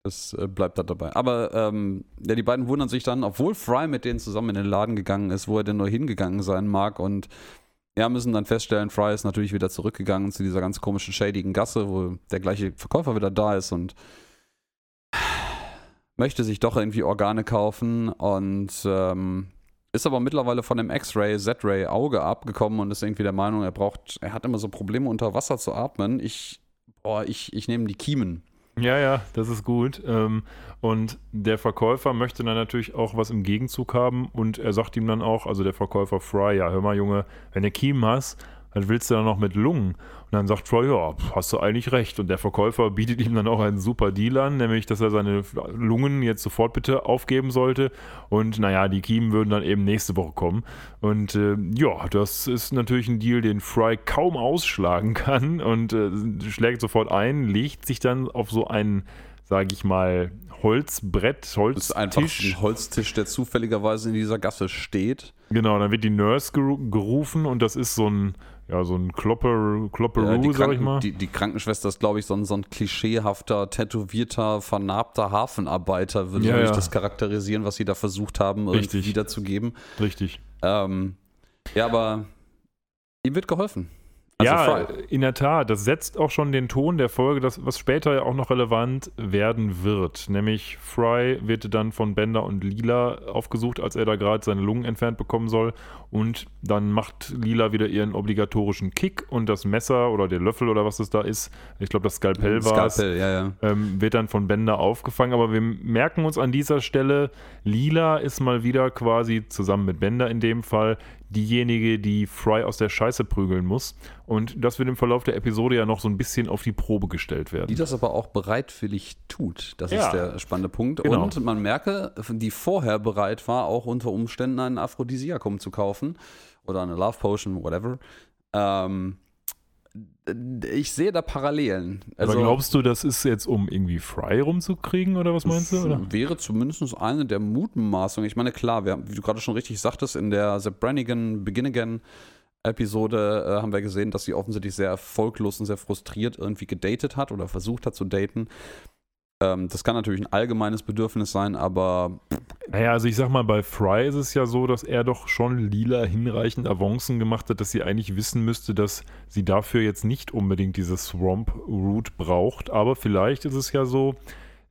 Das äh, bleibt da dabei. Aber ähm, ja, die beiden wundern sich dann, obwohl Fry mit denen zusammen in den Laden gegangen ist, wo er denn nur hingegangen sein mag und ja, müssen dann feststellen, Fry ist natürlich wieder zurückgegangen zu dieser ganz komischen, shadigen Gasse, wo der gleiche Verkäufer wieder da ist und möchte sich doch irgendwie Organe kaufen und ähm, ist aber mittlerweile von dem X-Ray, Z-Ray Auge abgekommen und ist irgendwie der Meinung, er braucht, er hat immer so Probleme unter Wasser zu atmen. Ich, boah, ich, ich nehme die Kiemen. Ja, ja, das ist gut. Ähm, und der Verkäufer möchte dann natürlich auch was im Gegenzug haben und er sagt ihm dann auch, also der Verkäufer Fry, ja, hör mal, Junge, wenn du Kiemen hast, dann willst du dann noch mit Lungen. Und dann sagt Fry, ja, hast du eigentlich recht. Und der Verkäufer bietet ihm dann auch einen super Deal an, nämlich, dass er seine Lungen jetzt sofort bitte aufgeben sollte. Und naja, die Kiemen würden dann eben nächste Woche kommen. Und äh, ja, das ist natürlich ein Deal, den Fry kaum ausschlagen kann und äh, schlägt sofort ein, legt sich dann auf so einen, sage ich mal, Holzbrett, Das ist einfach Holztisch. ein Holztisch, der zufälligerweise in dieser Gasse steht. Genau, dann wird die Nurse geru gerufen und das ist so ein, ja, so ein Klopper, Klopperoo, die, sag ich mal. die, die Krankenschwester ist, glaube ich, so ein, so ein klischeehafter, tätowierter, vernarbter Hafenarbeiter, würde Ja, ich ja. das charakterisieren, was sie da versucht haben, irgendwie Richtig. wiederzugeben. Richtig. Ähm, ja, aber ihm wird geholfen. Also ja, Fry. in der Tat. Das setzt auch schon den Ton der Folge, das, was später ja auch noch relevant werden wird. Nämlich Fry wird dann von Bender und Lila aufgesucht, als er da gerade seine Lungen entfernt bekommen soll. Und dann macht Lila wieder ihren obligatorischen Kick und das Messer oder der Löffel oder was das da ist, ich glaube, das Skalpell war es, Skalpell, ja, ja. ähm, wird dann von Bender aufgefangen. Aber wir merken uns an dieser Stelle, Lila ist mal wieder quasi zusammen mit Bender in dem Fall diejenige, die Fry aus der Scheiße prügeln muss. Und das wird im Verlauf der Episode ja noch so ein bisschen auf die Probe gestellt Die werden. das aber auch bereitwillig tut. Das Ja. ist der spannende Punkt. Genau. Und man merke, die vorher bereit war, auch unter Umständen einen Aphrodisiakum zu kaufen oder eine Love Potion, whatever. Ähm, ich sehe da Parallelen. Also, Aber glaubst du, das ist jetzt, um irgendwie Fry rumzukriegen oder was meinst du? Oder? Wäre zumindest eine der Mutmaßungen. Ich meine, klar, wir, wie du gerade schon richtig sagtest, in der The Brannigan Begin Again Episode äh, haben wir gesehen, dass sie offensichtlich sehr erfolglos und sehr frustriert irgendwie gedatet hat oder versucht hat zu daten. Ähm, das kann natürlich ein allgemeines Bedürfnis sein, aber. Naja, also ich sag mal, bei Fry ist es ja so, dass er doch schon lila hinreichend Avancen gemacht hat, dass sie eigentlich wissen müsste, dass sie dafür jetzt nicht unbedingt diese Swamp Route braucht. Aber vielleicht ist es ja so,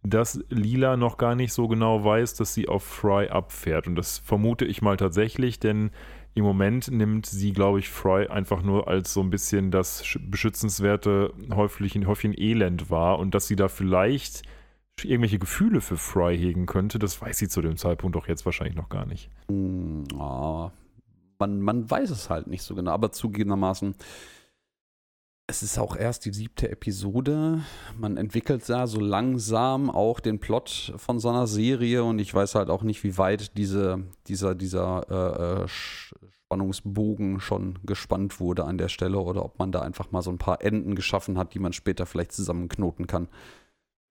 dass Lila noch gar nicht so genau weiß, dass sie auf Fry abfährt. Und das vermute ich mal tatsächlich, denn im Moment nimmt sie, glaube ich, Fry einfach nur als so ein bisschen das beschützenswerte Häufchen, Häufchen Elend wahr und dass sie da vielleicht irgendwelche Gefühle für Fry hegen könnte, das weiß sie zu dem Zeitpunkt doch jetzt wahrscheinlich noch gar nicht. Oh, man, man weiß es halt nicht so genau, aber zugegebenermaßen, es ist auch erst die siebte Episode. Man entwickelt da so langsam auch den Plot von so einer Serie und ich weiß halt auch nicht, wie weit diese, dieser, dieser äh, äh Spannungsbogen schon gespannt wurde an der Stelle oder ob man da einfach mal so ein paar Enden geschaffen hat, die man später vielleicht zusammenknoten kann.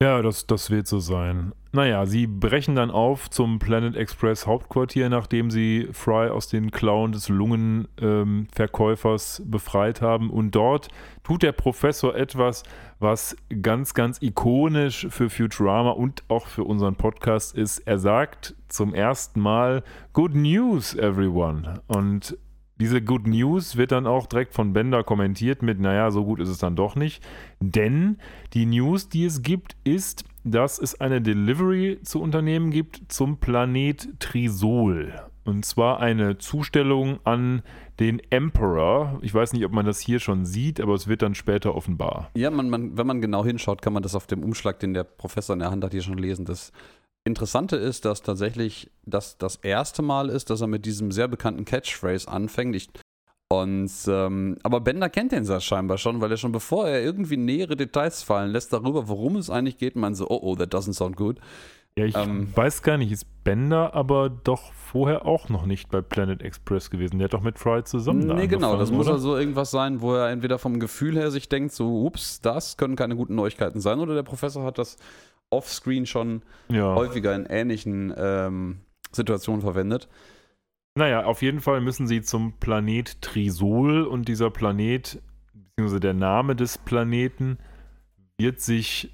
Ja, das, das wird so sein. Naja, sie brechen dann auf zum Planet Express Hauptquartier, nachdem sie Fry aus den Klauen des Lungenverkäufers ähm, befreit haben. Und dort tut der Professor etwas, was ganz, ganz ikonisch für Futurama und auch für unseren Podcast ist. Er sagt zum ersten Mal Good News, everyone. Und diese Good News wird dann auch direkt von Bender kommentiert mit, naja, so gut ist es dann doch nicht. Denn die News, die es gibt, ist, dass es eine Delivery zu Unternehmen gibt zum Planet Trisol. Und zwar eine Zustellung an den Emperor. Ich weiß nicht, ob man das hier schon sieht, aber es wird dann später offenbar. Ja, man, man, wenn man genau hinschaut, kann man das auf dem Umschlag, den der Professor in der Hand hat, hier schon lesen. Das Interessante ist, dass tatsächlich das das erste Mal ist, dass er mit diesem sehr bekannten Catchphrase anfängt. Ich, und ähm, aber Bender kennt den Satz scheinbar schon, weil er schon bevor er irgendwie nähere Details fallen lässt darüber, worum es eigentlich geht, man so, oh oh, that doesn't sound good. Ja, ich ähm, weiß gar nicht, ist Bender aber doch vorher auch noch nicht bei Planet Express gewesen. Der hat doch mit Fry zusammen. Nee, genau, das oder? muss also irgendwas sein, wo er entweder vom Gefühl her sich denkt, so, ups, das können keine guten Neuigkeiten sein, oder der Professor hat das offscreen schon ja. häufiger in ähnlichen ähm, Situationen verwendet. Naja, auf jeden Fall müssen sie zum Planet Trisol und dieser Planet, beziehungsweise der Name des Planeten, wird sich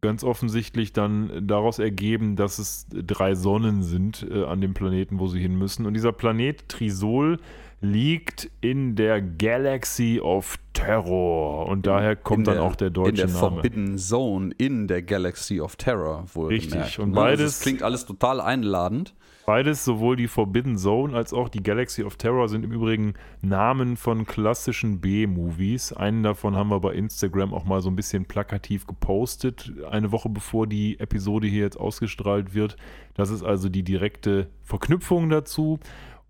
ganz offensichtlich dann daraus ergeben, dass es drei Sonnen sind äh, an dem Planeten, wo sie hin müssen. Und dieser Planet Trisol liegt in der Galaxy of Terror. Und daher kommt der, dann auch der deutsche Name. In der Name. Forbidden Zone in der Galaxy of Terror, wohl Richtig. Gemerkt. Und beides. Ne, also klingt alles total einladend. Beides, sowohl die Forbidden Zone als auch die Galaxy of Terror, sind im Übrigen Namen von klassischen B-Movies. Einen davon haben wir bei Instagram auch mal so ein bisschen plakativ gepostet, eine Woche bevor die Episode hier jetzt ausgestrahlt wird. Das ist also die direkte Verknüpfung dazu.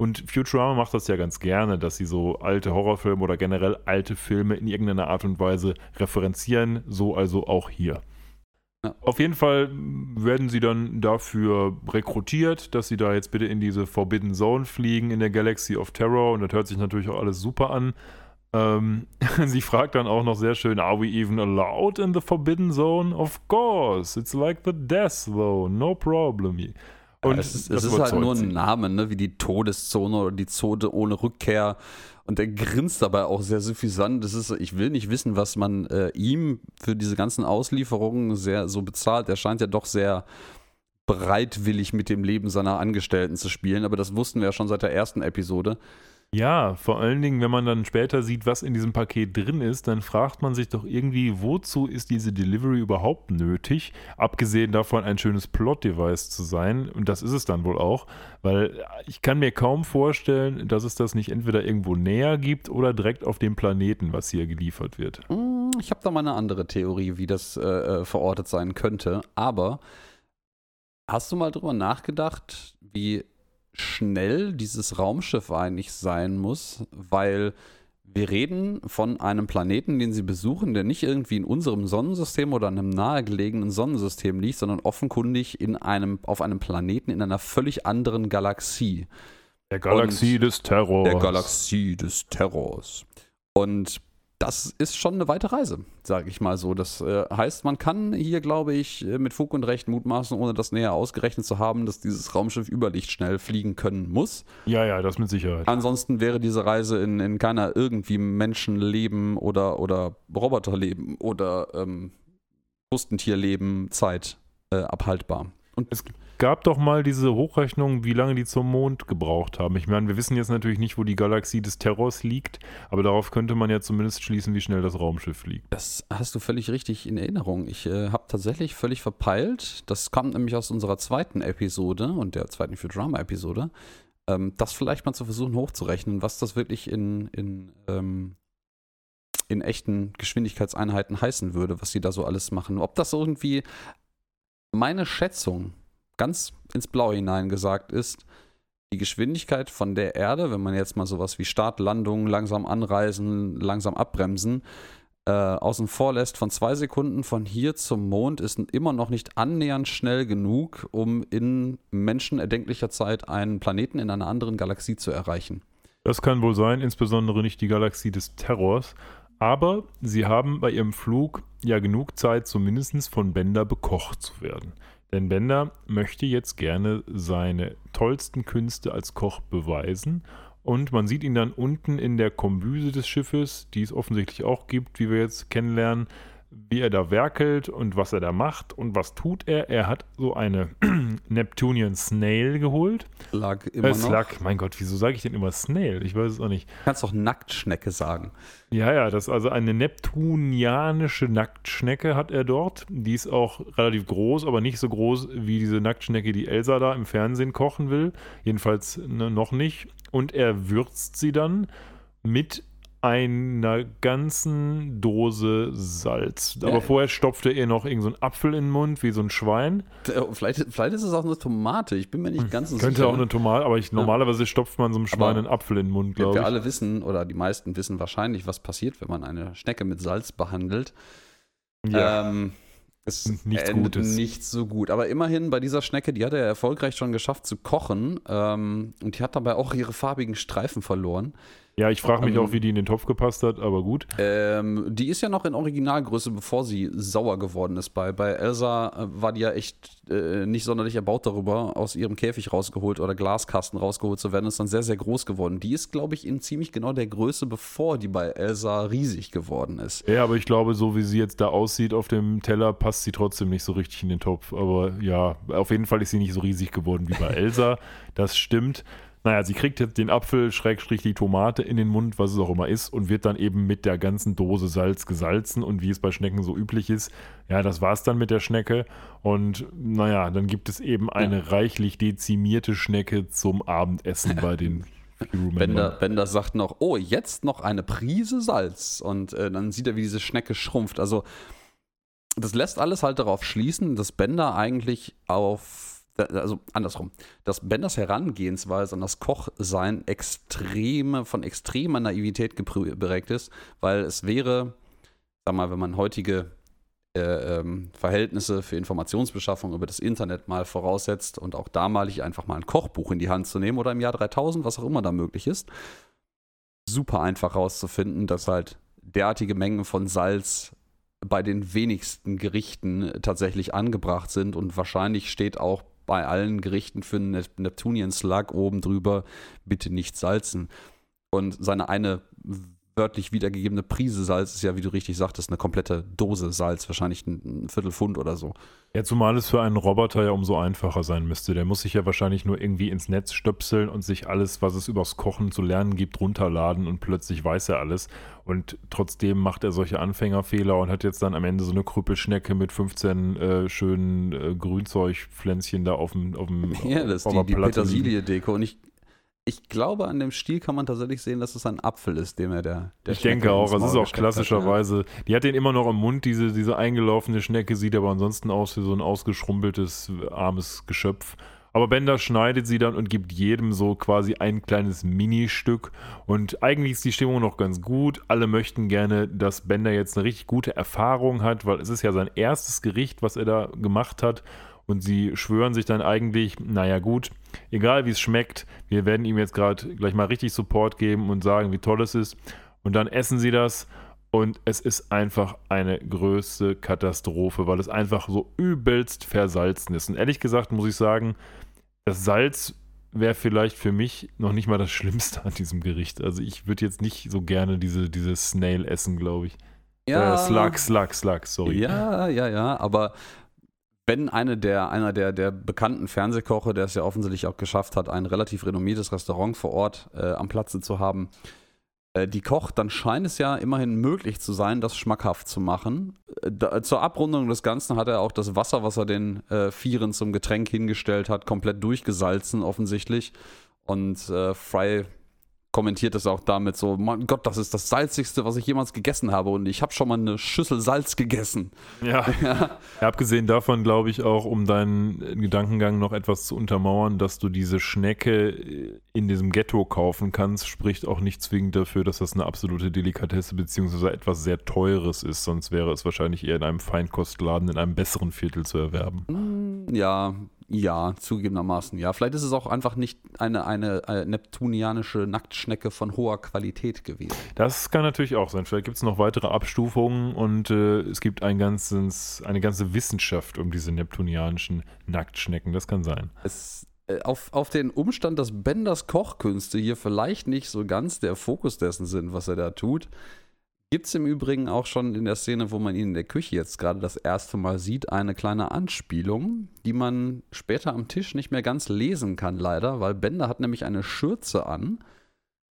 Und Futurama macht das ja ganz gerne, dass sie so alte Horrorfilme oder generell alte Filme in irgendeiner Art und Weise referenzieren. So also auch hier. Ja. Auf jeden Fall werden sie dann dafür rekrutiert, dass sie da jetzt bitte in diese Forbidden Zone fliegen in der Galaxy of Terror. Und das hört sich natürlich auch alles super an. Ähm, sie fragt dann auch noch sehr schön: Are we even allowed in the Forbidden Zone? Of course, it's like the Death Zone, no problem. Und ja, es ist, es ist halt nur ein Name, ne? wie die Todeszone oder die Zone ohne Rückkehr. Und der grinst dabei auch sehr suffisant. Das ist, ich will nicht wissen, was man äh, ihm für diese ganzen Auslieferungen sehr so bezahlt. Er scheint ja doch sehr bereitwillig mit dem Leben seiner Angestellten zu spielen, aber das wussten wir ja schon seit der ersten Episode. Ja, vor allen Dingen, wenn man dann später sieht, was in diesem Paket drin ist, dann fragt man sich doch irgendwie, wozu ist diese Delivery überhaupt nötig? Abgesehen davon, ein schönes Plot-Device zu sein. Und das ist es dann wohl auch, weil ich kann mir kaum vorstellen, dass es das nicht entweder irgendwo näher gibt oder direkt auf dem Planeten, was hier geliefert wird. Hm, ich habe da mal eine andere Theorie, wie das äh, äh, verortet sein könnte. Aber hast du mal drüber nachgedacht, wie schnell dieses Raumschiff eigentlich sein muss, weil wir reden von einem Planeten, den sie besuchen, der nicht irgendwie in unserem Sonnensystem oder einem nahegelegenen Sonnensystem liegt, sondern offenkundig in einem, auf einem Planeten in einer völlig anderen Galaxie. Der Galaxie Und des Terrors. Der Galaxie des Terrors. Und das ist schon eine weite Reise, sage ich mal so. Das äh, heißt, man kann hier, glaube ich, äh, mit Fug und Recht mutmaßen, ohne das näher ausgerechnet zu haben, dass dieses Raumschiff überlichtschnell fliegen können muss. Ja, ja, das mit Sicherheit. Ansonsten wäre diese Reise in, in keiner irgendwie Menschenleben oder, oder Roboterleben oder ähm, Krustentierleben Zeit äh, abhaltbar. Und es gab doch mal diese Hochrechnung, wie lange die zum Mond gebraucht haben. Ich meine, wir wissen jetzt natürlich nicht, wo die Galaxie des Terrors liegt, aber darauf könnte man ja zumindest schließen, wie schnell das Raumschiff fliegt. Das hast du völlig richtig in Erinnerung. Ich äh, habe tatsächlich völlig verpeilt, das kam nämlich aus unserer zweiten Episode und der zweiten Futurama-Episode, ähm, das vielleicht mal zu versuchen hochzurechnen, was das wirklich in, in, ähm, in echten Geschwindigkeitseinheiten heißen würde, was sie da so alles machen. Ob das irgendwie meine Schätzung ganz ins Blaue hinein gesagt ist, die Geschwindigkeit von der Erde, wenn man jetzt mal sowas wie Start, Landung, langsam anreisen, langsam abbremsen, äh, außen vor lässt von zwei Sekunden von hier zum Mond, ist immer noch nicht annähernd schnell genug, um in menschenerdenklicher Zeit einen Planeten in einer anderen Galaxie zu erreichen. Das kann wohl sein, insbesondere nicht die Galaxie des Terrors. Aber sie haben bei ihrem Flug ja genug Zeit, zumindest von Bender bekocht zu werden. Denn Bender möchte jetzt gerne seine tollsten Künste als Koch beweisen. Und man sieht ihn dann unten in der Kombüse des Schiffes, die es offensichtlich auch gibt, wie wir jetzt kennenlernen, wie er da werkelt und was er da macht und was tut er. Er hat so eine Neptunian Snail geholt. Slug immer äh, noch. Slug, mein Gott, wieso sage ich denn immer Snail? Ich weiß es auch nicht. Du kannst doch Nacktschnecke sagen. Ja, ja, das ist also eine neptunianische Nacktschnecke hat er dort. Die ist auch relativ groß, aber nicht so groß wie diese Nacktschnecke, die Elsa da im Fernsehen kochen will. Jedenfalls ne, noch nicht. Und er würzt sie dann mit einer ganzen Dose Salz. Aber Ja. vorher stopfte er noch irgendeinen so Apfel in den Mund, wie so ein Schwein. Äh, Vielleicht, vielleicht ist es auch eine Tomate. Ich bin mir nicht ganz so Könnte sicher. auch eine Tomate, aber ich, normalerweise stopft man so einem Schwein einen Apfel in den Mund, wir, glaube wir ich. alle wissen, oder die meisten wissen wahrscheinlich, was passiert, wenn man eine Schnecke mit Salz behandelt. Ja. Ähm, es Nichts endet Gutes. nicht so gut. Aber immerhin bei dieser Schnecke, die hat er erfolgreich schon geschafft zu kochen. Ähm, und die hat dabei auch ihre farbigen Streifen verloren. Ja, ich frage mich ähm, auch, wie die in den Topf gepasst hat, aber gut. Ähm, die ist ja noch in Originalgröße, bevor sie sauer geworden ist. Bei, bei Elsa äh, war die ja echt äh, nicht sonderlich erbaut darüber, aus ihrem Käfig rausgeholt oder Glaskasten rausgeholt zu werden. Ist dann sehr, sehr groß geworden. Die ist, glaube ich, in ziemlich genau der Größe, bevor die bei Elsa riesig geworden ist. Ja, aber ich glaube, so wie sie jetzt da aussieht auf dem Teller, passt sie trotzdem nicht so richtig in den Topf. Aber ja, auf jeden Fall ist sie nicht so riesig geworden wie bei Elsa. Das stimmt. Naja, sie kriegt jetzt den Apfel, Schrägstrich die Tomate in den Mund, was es auch immer ist, und wird dann eben mit der ganzen Dose Salz gesalzen. Und wie es bei Schnecken so üblich ist, ja, das war's dann mit der Schnecke. Und naja, dann gibt es eben eine reichlich dezimierte Schnecke zum Abendessen bei den. Bender, Bender sagt noch, oh, jetzt noch eine Prise Salz. Und äh, dann sieht er, wie diese Schnecke schrumpft. Also, das lässt alles halt darauf schließen, dass Bender eigentlich auf, also andersrum, dass Benders Herangehensweise an das Kochsein extreme, von extremer Naivität geprägt ist, weil es wäre, sag mal, wenn man heutige äh, ähm, Verhältnisse für Informationsbeschaffung über das Internet mal voraussetzt und auch damalig einfach mal ein Kochbuch in die Hand zu nehmen oder im Jahr 3000, was auch immer da möglich ist, super einfach herauszufinden, dass halt derartige Mengen von Salz bei den wenigsten Gerichten tatsächlich angebracht sind und wahrscheinlich steht auch bei allen Gerichten für einen Nep- Neptunian Slug oben drüber, bitte nicht salzen. Und seine eine wörtlich wiedergegebene Prise Salz ist ja, wie du richtig sagtest, eine komplette Dose Salz, wahrscheinlich ein, ein Viertelpfund oder so. Ja, zumal es für einen Roboter ja umso einfacher sein müsste. Der muss sich ja wahrscheinlich nur irgendwie ins Netz stöpseln und sich alles, was es übers Kochen zu lernen gibt, runterladen und plötzlich weiß er alles. Und trotzdem macht er solche Anfängerfehler und hat jetzt dann am Ende so eine Krüppelschnecke mit 15 äh, schönen äh, Grünzeugpflänzchen da auf dem, auf dem Ja, das ist die, die. Petersilie-Deko. Und ich, ich glaube, an dem Stiel kann man tatsächlich sehen, dass es ein Apfel ist, dem er der, der Ich denke auch, es ist auch gesteckt hat, klassischerweise, die hat den immer noch im Mund, diese, diese eingelaufene Schnecke, sieht aber ansonsten aus wie so ein ausgeschrumpeltes, armes Geschöpf. Aber Bender schneidet sie dann und gibt jedem so quasi ein kleines Ministück. Und eigentlich ist die Stimmung noch ganz gut. Alle möchten gerne, dass Bender jetzt eine richtig gute Erfahrung hat, weil es ist ja sein erstes Gericht, was er da gemacht hat. Und sie schwören sich dann eigentlich, naja gut, egal wie es schmeckt, wir werden ihm jetzt gerade gleich mal richtig Support geben und sagen, wie toll es ist. Und dann essen sie das Und es ist einfach eine größte Katastrophe, weil es einfach so übelst versalzen ist. Und ehrlich gesagt muss ich sagen, das Salz wäre vielleicht für mich noch nicht mal das Schlimmste an diesem Gericht. Also ich würde jetzt nicht so gerne diese, diese Snail essen, glaube ich. Ja. Äh, Slug, Slug, Slug, sorry. Ja, ja, ja, aber wenn eine der, einer der, der bekannten Fernsehkoche, der es ja offensichtlich auch geschafft hat, ein relativ renommiertes Restaurant vor Ort äh, am Platze zu haben, äh, die kocht, dann scheint es ja immerhin möglich zu sein, das schmackhaft zu machen. Äh, da, zur Abrundung des Ganzen hat er auch das Wasser, was er den äh, Vieren zum Getränk hingestellt hat, komplett durchgesalzen offensichtlich. Und äh, Fry kommentiert es auch damit so, mein Gott, das ist das salzigste, was ich jemals gegessen habe und ich habe schon mal eine Schüssel Salz gegessen. Ja. ja. Abgesehen davon glaube ich auch, um deinen Gedankengang noch etwas zu untermauern, dass du diese Schnecke in diesem Ghetto kaufen kannst, spricht auch nicht zwingend dafür, dass das eine absolute Delikatesse bzw. etwas sehr Teures ist, sonst wäre es wahrscheinlich eher in einem Feinkostladen in einem besseren Viertel zu erwerben. Ja, ja, zugegebenermaßen. Ja, vielleicht ist es auch einfach nicht eine, eine, eine, neptunianische Nacktschnecke von hoher Qualität gewesen. Das kann natürlich auch sein. Vielleicht gibt es noch weitere Abstufungen und äh, es gibt ein ganzes, eine ganze Wissenschaft um diese neptunianischen Nacktschnecken. Das kann sein. Es, äh, auf, auf den Umstand, dass Benders Kochkünste hier vielleicht nicht so ganz der Fokus dessen sind, was er da tut, Gibt es im Übrigen auch schon in der Szene, wo man ihn in der Küche jetzt gerade das erste Mal sieht, eine kleine Anspielung, die man später am Tisch nicht mehr ganz lesen kann, leider, weil Bender hat nämlich eine Schürze an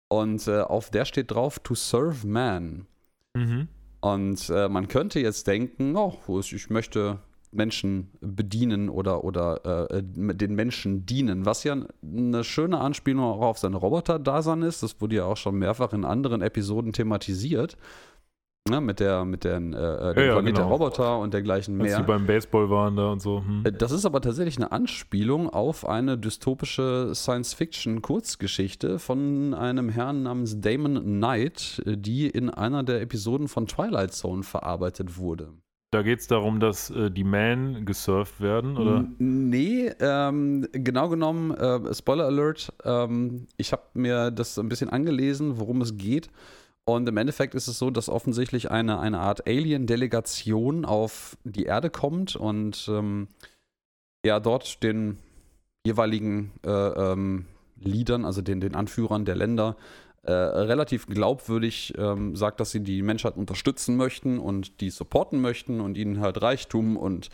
und äh, auf der steht drauf To Serve Man. Mhm. Und äh, man könnte jetzt denken, oh, ich möchte Menschen bedienen oder, oder äh, den Menschen dienen, was ja eine schöne Anspielung auch auf sein Roboter-Dasein ist. Das wurde ja auch schon mehrfach in anderen Episoden thematisiert. Ja, ne, mit der, mit den, äh, äh dem ja, Planet genau. der Roboter und dergleichen mehr. Als die beim Baseball waren da und so. Hm. Äh, das ist aber tatsächlich eine Anspielung auf eine dystopische Science-Fiction-Kurzgeschichte von einem Herrn namens Damon Knight, die in einer der Episoden von Twilight Zone verarbeitet wurde. Da geht es darum, dass äh, die Man gesurft werden, oder? Nee, ähm, genau genommen, äh, Spoiler Alert, ähm, ich habe mir das ein bisschen angelesen, worum es geht. Und im Endeffekt ist es so, dass offensichtlich eine, eine Art Alien-Delegation auf die Erde kommt und ähm, ja, dort den jeweiligen äh, ähm, Leadern, also den, den Anführern der Länder, äh, relativ glaubwürdig ähm, sagt, dass sie die Menschheit unterstützen möchten und die supporten möchten und ihnen halt Reichtum und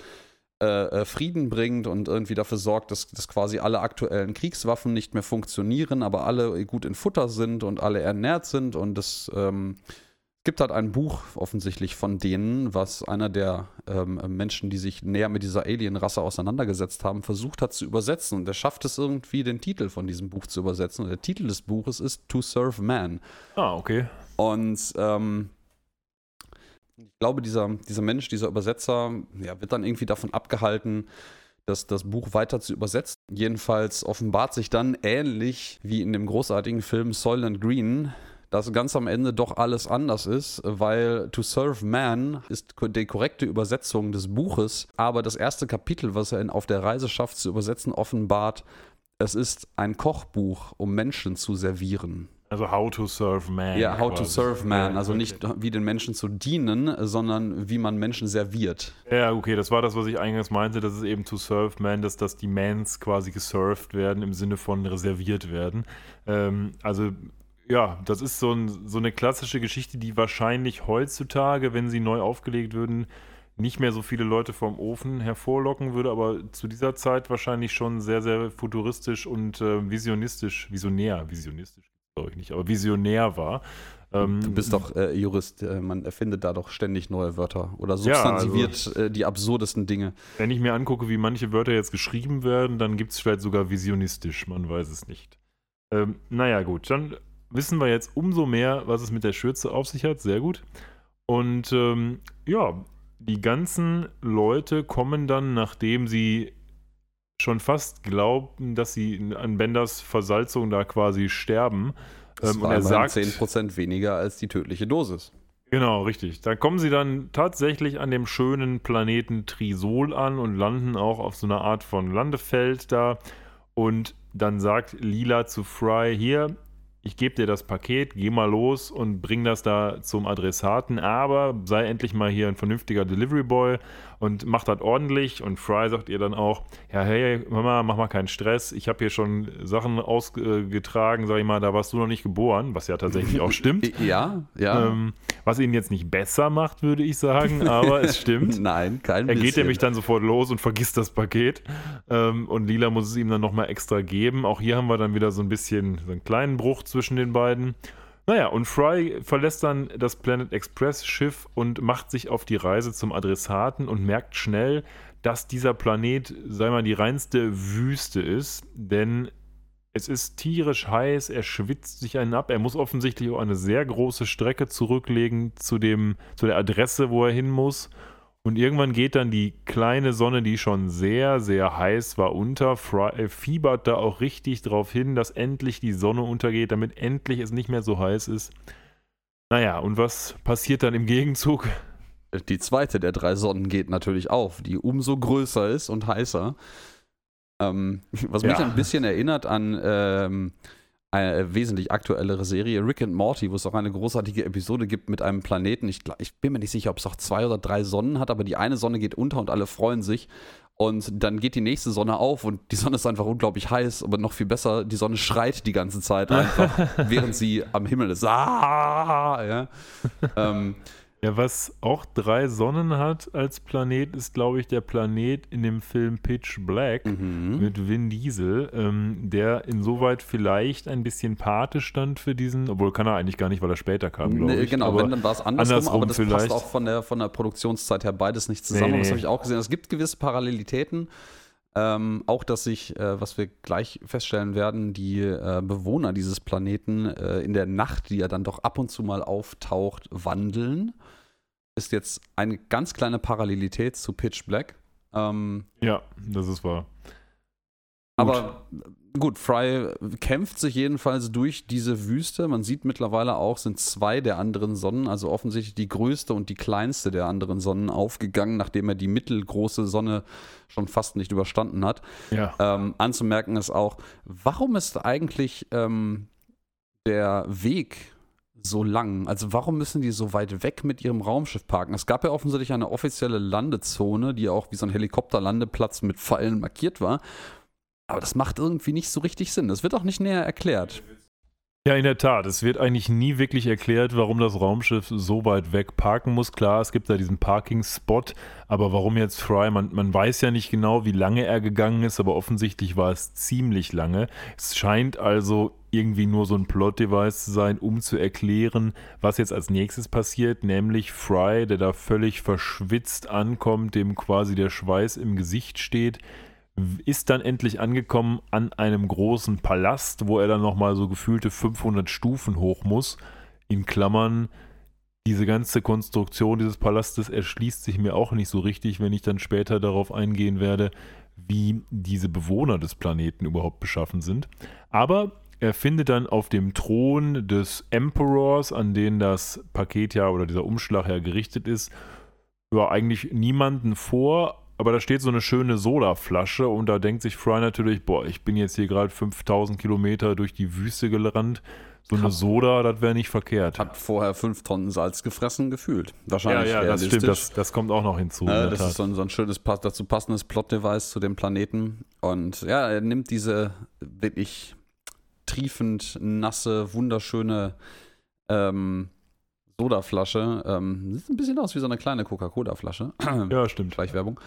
äh, äh, Frieden bringt und irgendwie dafür sorgt, dass, dass quasi alle aktuellen Kriegswaffen nicht mehr funktionieren, aber alle gut in Futter sind und alle ernährt sind und das ähm, gibt halt ein Buch offensichtlich von denen, was einer der ähm, Menschen, die sich näher mit dieser Alien-Rasse auseinandergesetzt haben, versucht hat zu übersetzen. Und er schafft es irgendwie, den Titel von diesem Buch zu übersetzen. Und der Titel des Buches ist To Serve Man. Ah, okay. Und ähm, ich glaube, dieser, dieser Mensch, dieser Übersetzer, ja, wird dann irgendwie davon abgehalten, das, das Buch weiter zu übersetzen. Jedenfalls offenbart sich dann ähnlich wie in dem großartigen Film Soylent Green, dass ganz am Ende doch alles anders ist, weil To Serve Man ist die korrekte Übersetzung des Buches, aber das erste Kapitel, was er in, auf der Reise schafft zu übersetzen, offenbart, es ist ein Kochbuch, um Menschen zu servieren. Also How to Serve Man. Ja, How quasi. to Serve Man. Also nicht wie den Menschen zu dienen, sondern wie man Menschen serviert. Ja, okay, das war das, was ich eingangs meinte. Das ist eben To Serve Man, dass, dass die Mans quasi geserved werden im Sinne von reserviert werden. Ähm, also ja, das ist so, ein, so eine klassische Geschichte, die wahrscheinlich heutzutage, wenn sie neu aufgelegt würden, nicht mehr so viele Leute vom Ofen hervorlocken würde, aber zu dieser Zeit wahrscheinlich schon sehr, sehr futuristisch und äh, visionistisch, visionär, visionistisch glaube ich nicht, aber visionär war. Ähm, du bist doch äh, Jurist, äh, man erfindet da doch ständig neue Wörter oder substantiviert ja, also, äh, die absurdesten Dinge. Wenn ich mir angucke, wie manche Wörter jetzt geschrieben werden, dann gibt es vielleicht sogar visionistisch, man weiß es nicht. Ähm, naja, gut, dann wissen wir jetzt umso mehr, was es mit der Schürze auf sich hat. Sehr gut. Und ähm, ja, die ganzen Leute kommen dann, nachdem sie schon fast glauben, dass sie an Benders Versalzung da quasi sterben. Das ähm, und er sagt 10% weniger als die tödliche Dosis. Genau, richtig. Da kommen sie dann tatsächlich an dem schönen Planeten Trisol an und landen auch auf so einer Art von Landefeld da. Und dann sagt Lila zu Fry: Hier, ich gebe dir das Paket, geh mal los und bring das da zum Adressaten, aber sei endlich mal hier ein vernünftiger Delivery Boy und mach das ordentlich. Und Fry sagt ihr dann auch, ja, hey, Mama, mach mal keinen Stress. Ich habe hier schon Sachen ausgetragen, sag ich mal, da warst du noch nicht geboren, was ja tatsächlich auch stimmt. ja, ja. Ähm, was ihn jetzt nicht besser macht, würde ich sagen, aber es stimmt. Nein, kein Er bisschen. geht nämlich dann sofort los und vergisst das Paket. Ähm, und Lila muss es ihm dann nochmal extra geben. Auch hier haben wir dann wieder so ein bisschen so einen kleinen Bruch zwischen den beiden. Naja, und Fry verlässt dann das Planet Express Schiff und macht sich auf die Reise zum Adressaten und merkt schnell, dass dieser Planet, sei mal, die reinste Wüste ist, denn es ist tierisch heiß, er schwitzt sich einen ab, er muss offensichtlich auch eine sehr große Strecke zurücklegen zu, dem, zu der Adresse, wo er hin muss. Und irgendwann geht dann die kleine Sonne, die schon sehr, sehr heiß war, unter. Äh, fiebert da auch richtig drauf hin, dass endlich die Sonne untergeht, damit endlich es nicht mehr so heiß ist. Naja, und was passiert dann im Gegenzug? Die zweite der drei Sonnen geht natürlich auf, die umso größer ist und heißer. Ähm, was mich ja. ein bisschen erinnert an ähm, eine wesentlich aktuellere Serie, Rick and Morty, wo es auch eine großartige Episode gibt mit einem Planeten. Ich, ich bin mir nicht sicher, ob es auch zwei oder drei Sonnen hat, aber die eine Sonne geht unter und alle freuen sich. Und dann geht die nächste Sonne auf und die Sonne ist einfach unglaublich heiß, aber noch viel besser, die Sonne schreit die ganze Zeit einfach, während sie am Himmel ist. Ah, ja. ähm, ja, was auch drei Sonnen hat als Planet, ist, glaube ich, der Planet in dem Film Pitch Black mhm. mit Vin Diesel, ähm, der insoweit vielleicht ein bisschen Pate stand für diesen, obwohl kann er eigentlich gar nicht, weil er später kam, glaube nee, ich. Genau, aber wenn, dann war es andersrum, andersrum, aber das vielleicht. passt auch von der, von der Produktionszeit her beides nicht zusammen. Nee, nee. Das habe ich auch gesehen. Es gibt gewisse Parallelitäten. Ähm, auch, dass sich, äh, was wir gleich feststellen werden, die äh, Bewohner dieses Planeten äh, in der Nacht, die ja dann doch ab und zu mal auftaucht, wandeln. Ist jetzt eine ganz kleine Parallelität zu Pitch Black. Ähm, ja, das ist wahr. Aber gut, Fry kämpft sich jedenfalls durch diese Wüste. Man sieht mittlerweile auch, sind zwei der anderen Sonnen, also offensichtlich die größte und die kleinste der anderen Sonnen aufgegangen, nachdem er die mittelgroße Sonne schon fast nicht überstanden hat. Ja. Ähm, anzumerken ist auch, warum ist eigentlich ähm, der Weg so lang? Also warum müssen die so weit weg mit ihrem Raumschiff parken? Es gab ja offensichtlich eine offizielle Landezone, die auch wie so ein Helikopterlandeplatz mit Pfeilen markiert war. Aber das macht irgendwie nicht so richtig Sinn. Das wird auch nicht näher erklärt. Ja, in der Tat. Es wird eigentlich nie wirklich erklärt, warum das Raumschiff so weit weg parken muss. Klar, es gibt da diesen Parking-Spot, aber warum jetzt Fry? Man, man weiß ja nicht genau, wie lange er gegangen ist, aber offensichtlich war es ziemlich lange. Es scheint also irgendwie nur so ein Plot-Device zu sein, um zu erklären, was jetzt als nächstes passiert, nämlich Fry, der da völlig verschwitzt ankommt, dem quasi der Schweiß im Gesicht steht, ist dann endlich angekommen an einem großen Palast, wo er dann nochmal so gefühlte 500 Stufen hoch muss. In Klammern, diese ganze Konstruktion dieses Palastes erschließt sich mir auch nicht so richtig, wenn ich dann später darauf eingehen werde, wie diese Bewohner des Planeten überhaupt beschaffen sind. Aber er findet dann auf dem Thron des Emperors, an den das Paket ja oder dieser Umschlag ja gerichtet ist, ja, eigentlich niemanden vor, aber da steht so eine schöne Sodaflasche und da denkt sich Fry natürlich, boah, ich bin jetzt hier gerade 5000 Kilometer durch die Wüste gerannt. So eine Soda, das wäre nicht verkehrt. Hat vorher fünf Tonnen Salz gefressen gefühlt. Wahrscheinlich. Ja, ja, das stimmt, das, das, kommt auch noch hinzu. Äh, das Tat. ist so ein, so ein schönes, dazu passendes Plot-Device zu dem Planeten. Und ja, er nimmt diese wirklich triefend nasse, wunderschöne ähm, Sodaflasche. Ähm, sieht ein bisschen aus wie so eine kleine Coca-Cola-Flasche. Ja, stimmt. Gleich Werbung.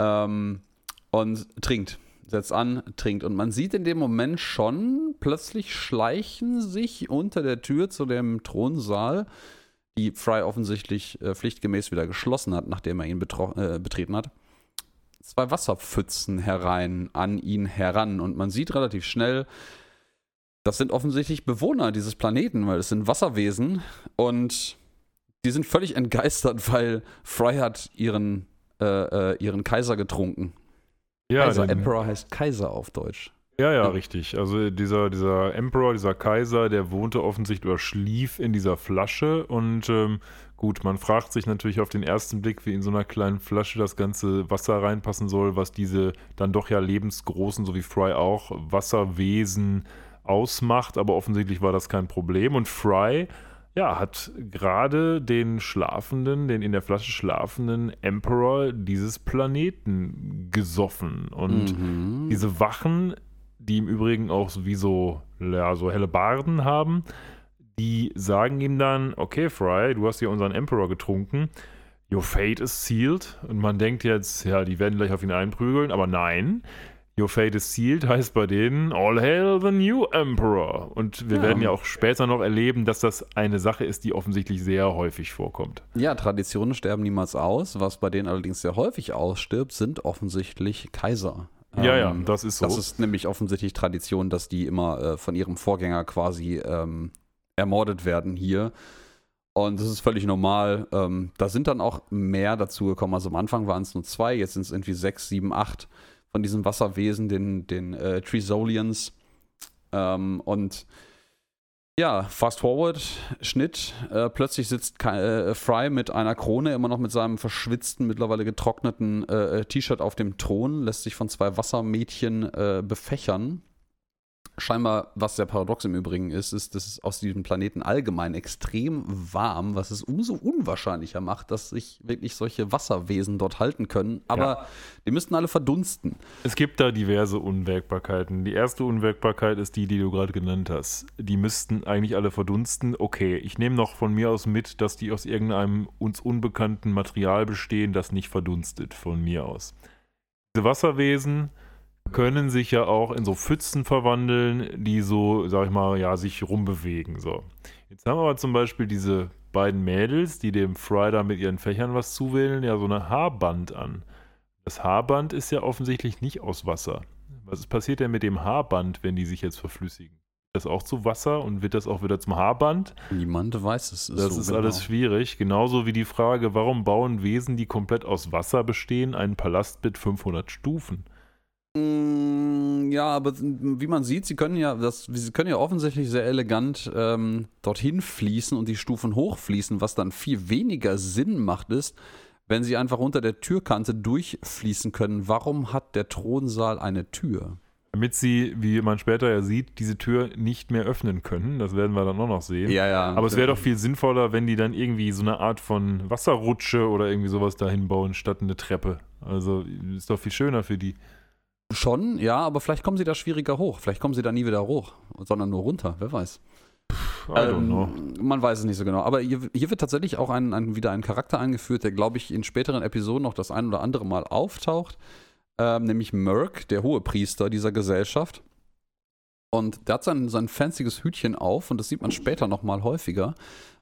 Ähm, und trinkt. Setzt an, trinkt. Und man sieht in dem Moment schon, plötzlich schleichen sich unter der Tür zu dem Thronsaal, die Fry offensichtlich äh, pflichtgemäß wieder geschlossen hat, nachdem er ihn äh, betreten hat, zwei Wasserpfützen herein, an ihn heran. Und man sieht relativ schnell, das sind offensichtlich Bewohner dieses Planeten, weil es sind Wasserwesen und die sind völlig entgeistert, weil Fry hat ihren, äh, äh, ihren Kaiser getrunken. Ja, Kaiser, Emperor heißt Kaiser auf Deutsch. Ja, ja, richtig. Also dieser, dieser Emperor, dieser Kaiser, der wohnte offensichtlich oder schlief in dieser Flasche und ähm, gut, man fragt sich natürlich auf den ersten Blick, wie in so einer kleinen Flasche das ganze Wasser reinpassen soll, was diese dann doch ja lebensgroßen, so wie Fry auch, Wasserwesen ausmacht, aber offensichtlich war das kein Problem. Und Fry, ja, hat gerade den schlafenden, den in der Flasche schlafenden Emperor dieses Planeten gesoffen. Und Mhm. diese Wachen, die im Übrigen auch wie so, ja, so helle Barden haben, die sagen ihm dann, okay, Fry, du hast hier unseren Emperor getrunken, your fate is sealed. Und man denkt jetzt, ja, die werden gleich auf ihn einprügeln, aber nein. Your fate is sealed heißt bei denen All hail the new Emperor. Und wir Ja. werden ja auch später noch erleben, dass das eine Sache ist, die offensichtlich sehr häufig vorkommt. Ja, Traditionen sterben niemals aus. Was bei denen allerdings sehr häufig ausstirbt, sind offensichtlich Kaiser. Ja, ja, Ähm, das ist so. Das ist nämlich offensichtlich Tradition, dass die immer äh, von ihrem Vorgänger quasi ähm, ermordet werden hier. Und das ist völlig normal. Ähm, da sind dann auch mehr dazu gekommen. Also am Anfang waren es nur zwei, jetzt sind es irgendwie sechs, sieben, acht von diesen Wasserwesen, den, den äh, Trisolians. Ähm, und ja, fast forward, Schnitt. Äh, plötzlich sitzt äh, Fry mit einer Krone, immer noch mit seinem verschwitzten, mittlerweile getrockneten äh, äh, T-Shirt auf dem Thron, lässt sich von zwei Wassermädchen äh, befächern. Scheinbar, was sehr paradox im Übrigen ist, ist, dass es aus diesem Planeten allgemein extrem warm, was es umso unwahrscheinlicher macht, dass sich wirklich solche Wasserwesen dort halten können. Aber Ja. die müssten alle verdunsten. Es gibt da diverse Unwägbarkeiten. Die erste Unwägbarkeit ist die, die du gerade genannt hast. Die müssten eigentlich alle verdunsten. Okay, ich nehme noch von mir aus mit, dass die aus irgendeinem uns unbekannten Material bestehen, das nicht verdunstet, von mir aus. Diese Wasserwesen können sich ja auch in so Pfützen verwandeln, die so, sag ich mal, ja, sich rumbewegen. So. Jetzt haben wir aber zum Beispiel diese beiden Mädels, die dem Fry da mit ihren Fächern was zuwählen, ja so eine Haarband an. Das Haarband ist ja offensichtlich nicht aus Wasser. Was passiert denn mit dem Haarband, wenn die sich jetzt verflüssigen? Das auch zu Wasser und wird das auch wieder zum Haarband? Niemand weiß es. Das so ist genau. alles schwierig. Genauso wie die Frage, warum bauen Wesen, die komplett aus Wasser bestehen, einen Palast mit 500 Stufen? Mm, Ja, aber wie man sieht, sie können ja, das, sie können ja offensichtlich sehr elegant ähm, dorthin fließen und die Stufen hochfließen, was dann viel weniger Sinn macht, ist, wenn sie einfach unter der Türkante durchfließen können. Warum hat der Thronsaal eine Tür? Damit sie, wie man später ja sieht, diese Tür nicht mehr öffnen können. Das werden wir dann auch noch sehen. Ja, ja. Aber es wäre doch viel sinnvoller, wenn die dann irgendwie so eine Art von Wasserrutsche oder irgendwie sowas dahin bauen, statt eine Treppe. Also ist doch viel schöner für die. Schon, ja, aber vielleicht kommen sie da schwieriger hoch. Vielleicht kommen sie da nie wieder hoch, sondern nur runter, wer weiß. I don't know. Ähm, man weiß es nicht so genau. Aber hier, hier wird tatsächlich auch ein, ein, wieder ein Charakter eingeführt, der, glaube ich, in späteren Episoden noch das ein oder andere Mal auftaucht. Ähm, nämlich Merc, der Hohepriester dieser Gesellschaft. Und der hat sein, sein fancyes Hütchen auf und das sieht man später nochmal häufiger,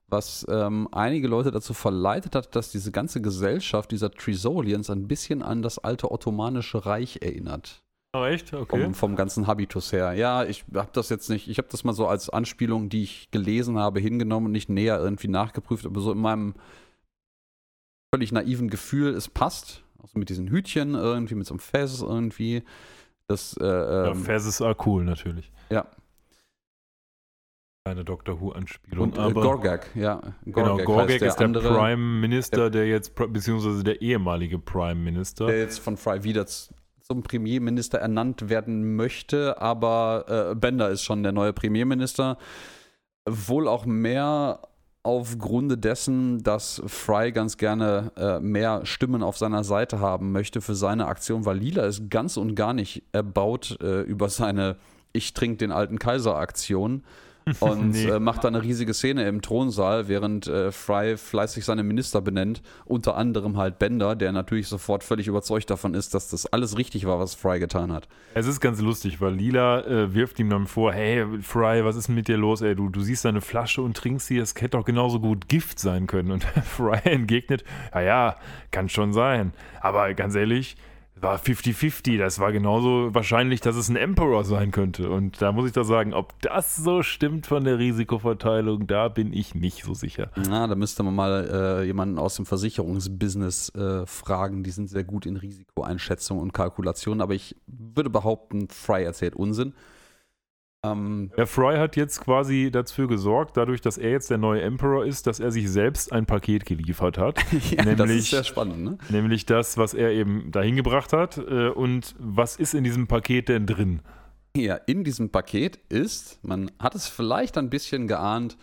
was ähm, einige Leute dazu verleitet hat, dass diese ganze Gesellschaft dieser Trisolians ein bisschen an das alte Ottomanische Reich erinnert. Oh, echt? Okay. Vom, vom ganzen Habitus her. Ja, ich habe das jetzt nicht, ich habe das mal so als Anspielung, die ich gelesen habe, hingenommen und nicht näher irgendwie nachgeprüft, aber so in meinem völlig naiven Gefühl, es passt. Auch so mit diesen Hütchen irgendwie, mit so einem Fest irgendwie. Das, äh, Ja, ähm, Fezes are cool, natürlich. Ja. Keine Doctor Who-Anspielung. und äh, Gorgak, ja. genau, Gorgak heißt ist der andere, Prime Minister, der jetzt, beziehungsweise der ehemalige Prime Minister. der jetzt von Fry wieder zum Premierminister ernannt werden möchte, aber äh, Bender ist schon der neue Premierminister. Wohl auch mehr aufgrund dessen, dass Fry ganz gerne äh, mehr Stimmen auf seiner Seite haben möchte für seine Aktion, weil Lila ist ganz und gar nicht erbaut äh, über seine Ich trink den alten Kaiser Aktion und Nee. äh, macht da eine riesige Szene im Thronsaal, während äh, Fry fleißig seine Minister benennt, unter anderem halt Bender, der natürlich sofort völlig überzeugt davon ist, dass das alles richtig war, was Fry getan hat. Es ist ganz lustig, weil Lila äh, wirft ihm dann vor, hey, Fry, was ist mit dir los, ey? Du, du siehst deine Flasche und trinkst sie, es hätte doch genauso gut Gift sein können. Und Fry entgegnet, ja, ja, kann schon sein. Aber ganz ehrlich, war 50-50. Das war genauso wahrscheinlich, dass es ein Emperor sein könnte. Und da muss ich doch sagen, ob das so stimmt von der Risikoverteilung, da bin ich nicht so sicher. Na, da müsste man mal äh, jemanden aus dem Versicherungsbusiness äh, fragen. Die sind sehr gut in Risikoeinschätzung und Kalkulation, aber ich würde behaupten, Fry erzählt Unsinn. Ähm, Der Fry hat jetzt quasi dafür gesorgt, dadurch, dass er jetzt der neue Emperor ist, dass er sich selbst ein Paket geliefert hat. ja, das Nämlich- ist sehr spannend, ne? Nämlich das, was er eben dahin gebracht hat. Äh, Und was ist in diesem Paket denn drin? hier in diesem Paket ist, man hat es vielleicht ein bisschen geahnt,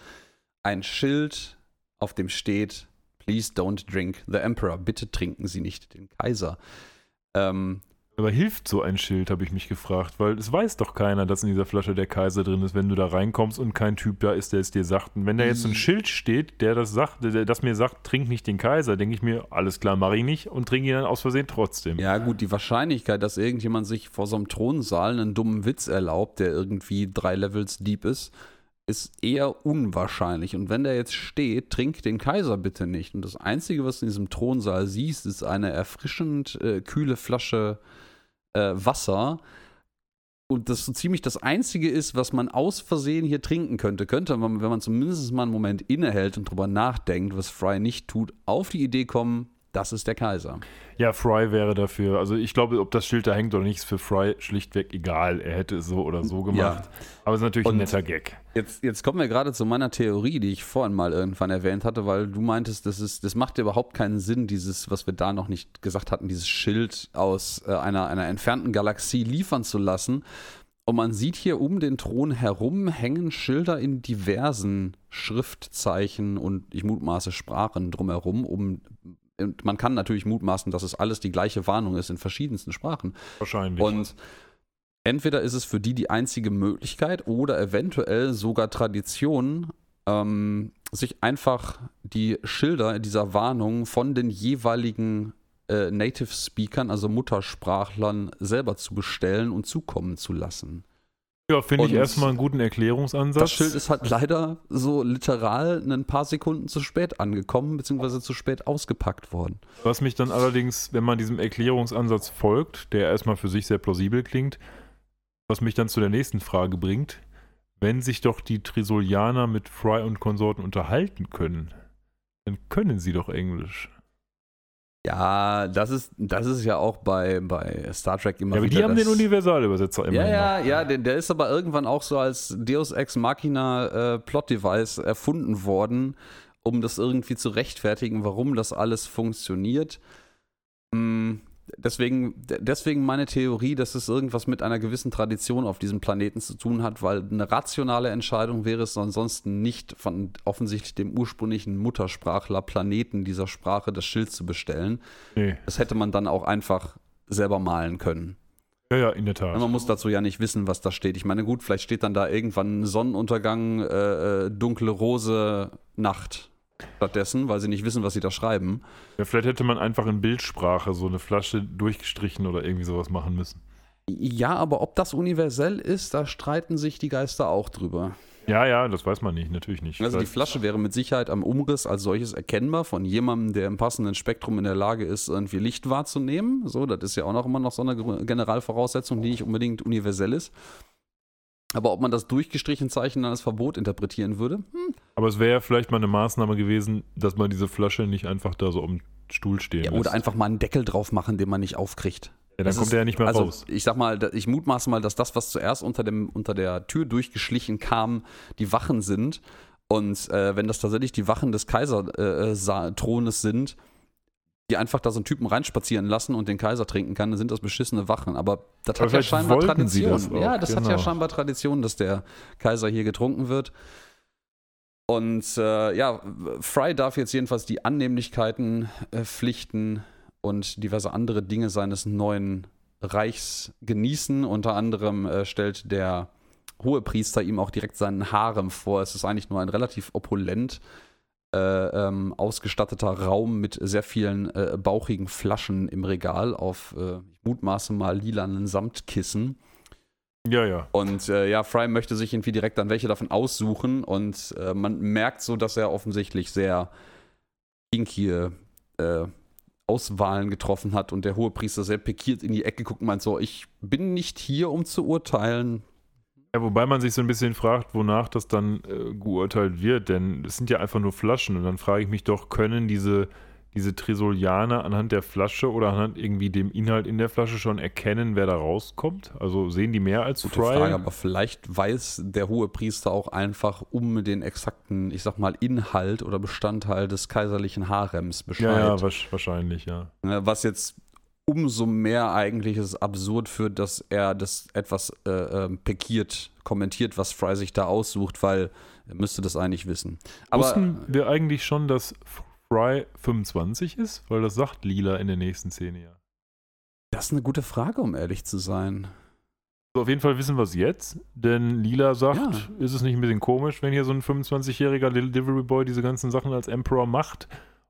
ein Schild, auf dem steht, Please don't drink the Emperor. Bitte trinken Sie nicht den Kaiser. Ähm, aber hilft so ein Schild, habe ich mich gefragt, weil es weiß doch keiner, dass in dieser Flasche der Kaiser drin ist, wenn du da reinkommst und kein Typ da ist, der es dir sagt. Und wenn da jetzt ein Schild steht, der das sagt, der das mir sagt, trink nicht den Kaiser, denke ich mir, alles klar, mache ich nicht und trinke ihn dann aus Versehen trotzdem. Ja, gut, die Wahrscheinlichkeit, dass irgendjemand sich vor so einem Thronsaal einen dummen Witz erlaubt, der irgendwie drei Levels deep ist, ist eher unwahrscheinlich. Und wenn der jetzt steht, trink den Kaiser bitte nicht. Und das Einzige, was du in diesem Thronsaal siehst, ist eine erfrischend äh, kühle Flasche äh, Wasser. Und das so ziemlich das Einzige ist, was man aus Versehen hier trinken könnte. Könnte man, wenn man zumindest mal einen Moment innehält und drüber nachdenkt, was Fry nicht tut, auf die Idee kommen, das ist der Kaiser. Ja, Fry wäre dafür. Also ich glaube, ob das Schild da hängt oder nicht, ist für Fry schlichtweg egal. Er hätte es so oder so gemacht. Ja. Aber es ist natürlich Und ein netter Gag. Jetzt, jetzt kommen wir gerade zu meiner Theorie, die ich vorhin mal irgendwann erwähnt hatte, weil du meintest, das, ist, das macht überhaupt keinen Sinn, dieses, was wir da noch nicht gesagt hatten, dieses Schild aus äh, einer, einer entfernten Galaxie liefern zu lassen. Und man sieht hier um den Thron herum hängen Schilder in diversen Schriftzeichen und ich mutmaße Sprachen drumherum, um und man kann natürlich mutmaßen, dass es alles die gleiche Warnung ist in verschiedensten Sprachen. Wahrscheinlich. Und entweder ist es für die die einzige Möglichkeit oder eventuell sogar Tradition, ähm, sich einfach die Schilder dieser Warnung von den jeweiligen äh, Native Speakern, also Muttersprachlern, selber zu bestellen und zukommen zu lassen. Ja, finde ich erstmal einen guten Erklärungsansatz. Das Schild ist halt leider so literal ein paar Sekunden zu spät angekommen, beziehungsweise zu spät ausgepackt worden. Was mich dann allerdings, wenn man diesem Erklärungsansatz folgt, der erstmal für sich sehr plausibel klingt, was mich dann zu der nächsten Frage bringt, wenn sich doch die Trisolianer mit Fry und Konsorten unterhalten können, dann können sie doch Englisch. Ja, das ist, das ist ja auch bei, bei Star Trek immer ja, aber. Die haben den Universalübersetzer immer. Ja, ja, ja, der, der, ist aber irgendwann auch so als Deus Ex Machina äh, Plot Device erfunden worden, um das irgendwie zu rechtfertigen, warum das alles funktioniert. Hm, deswegen, deswegen meine Theorie, dass es irgendwas mit einer gewissen Tradition auf diesem Planeten zu tun hat, weil eine rationale Entscheidung wäre es ansonsten nicht von offensichtlich dem ursprünglichen Muttersprachler Planeten dieser Sprache das Schild zu bestellen. Nee. Das hätte man dann auch einfach selber malen können. Ja, ja, in der Tat. Man muss dazu ja nicht wissen, was da steht. Ich meine, gut, vielleicht steht dann da irgendwann Sonnenuntergang, äh, äh dunkle Rose, Nacht stattdessen, weil sie nicht wissen, was sie da schreiben. Ja, vielleicht hätte man einfach in Bildsprache so eine Flasche durchgestrichen oder irgendwie sowas machen müssen. Ja, aber ob das universell ist, da streiten sich die Geister auch drüber. Ja, ja, das weiß man nicht, natürlich nicht. Also die Flasche wäre mit Sicherheit am Umriss als solches erkennbar von jemandem, der im passenden Spektrum in der Lage ist, irgendwie Licht wahrzunehmen. So, das ist ja auch noch immer noch so eine Generalvoraussetzung, die nicht unbedingt universell ist. Aber ob man das durchgestrichen Zeichen dann als Verbot interpretieren würde? Hm. Aber es wäre ja vielleicht mal eine Maßnahme gewesen, dass man diese Flasche nicht einfach da so um den Stuhl stehen ja, Oder lässt. einfach mal einen Deckel drauf machen, den man nicht aufkriegt. Ja, dann das kommt ist, er ja nicht mehr also, raus. Ich sag mal, ich mutmaße mal, dass das, was zuerst unter, dem, unter der Tür durchgeschlichen kam, die Wachen sind. Und äh, wenn das tatsächlich die Wachen des Kaiserthrones äh, sind, die einfach da so einen Typen reinspazieren lassen und den Kaiser trinken kann, dann sind das beschissene Wachen. Aber das Aber hat ja scheinbar Tradition. Das ja, das genau. hat ja genau. scheinbar Tradition, dass der Kaiser hier getrunken wird. Und äh, ja, Fry darf jetzt jedenfalls die Annehmlichkeiten, äh, Pflichten und diverse andere Dinge seines neuen Reichs genießen. Unter anderem äh, stellt der Hohepriester ihm auch direkt seinen Harem vor. Es ist eigentlich nur ein relativ opulent äh, ähm, ausgestatteter Raum mit sehr vielen äh, bauchigen Flaschen im Regal auf, äh, ich mutmaße mal, lilanen Samtkissen. Ja, ja. Und äh, ja, Fry möchte sich irgendwie direkt dann welche davon aussuchen und äh, man merkt so, dass er offensichtlich sehr kinky äh, Auswahlen getroffen hat und der Hohepriester sehr pikiert in die Ecke guckt und meint so, ich bin nicht hier, um zu urteilen, ja, wobei man sich so ein bisschen fragt, wonach das dann äh, geurteilt wird, denn es sind ja einfach nur Flaschen und dann frage ich mich doch, können diese, diese Trisolianer anhand der Flasche oder anhand irgendwie dem Inhalt in der Flasche schon erkennen, wer da rauskommt? Also sehen die mehr als Gute Fry? Frage, aber vielleicht weiß der hohe Priester auch einfach um den exakten, ich sag mal, Inhalt oder Bestandteil des kaiserlichen Harems Bescheid. Ja, ja wahrscheinlich, ja. Was jetzt umso mehr eigentlich es absurd führt, dass er das etwas äh, äh, pekiert, kommentiert, was Fry sich da aussucht, weil er müsste das eigentlich wissen. Aber, Wussten wir eigentlich schon, dass Fry 25 ist? Weil das sagt Lila in der nächsten Szene ja. Das ist eine gute Frage, um ehrlich zu sein. auf jeden Fall wissen wir es jetzt, denn Lila sagt, ja. ist es nicht ein bisschen komisch, wenn hier so ein 25-jähriger Delivery Boy diese ganzen Sachen als Emperor macht?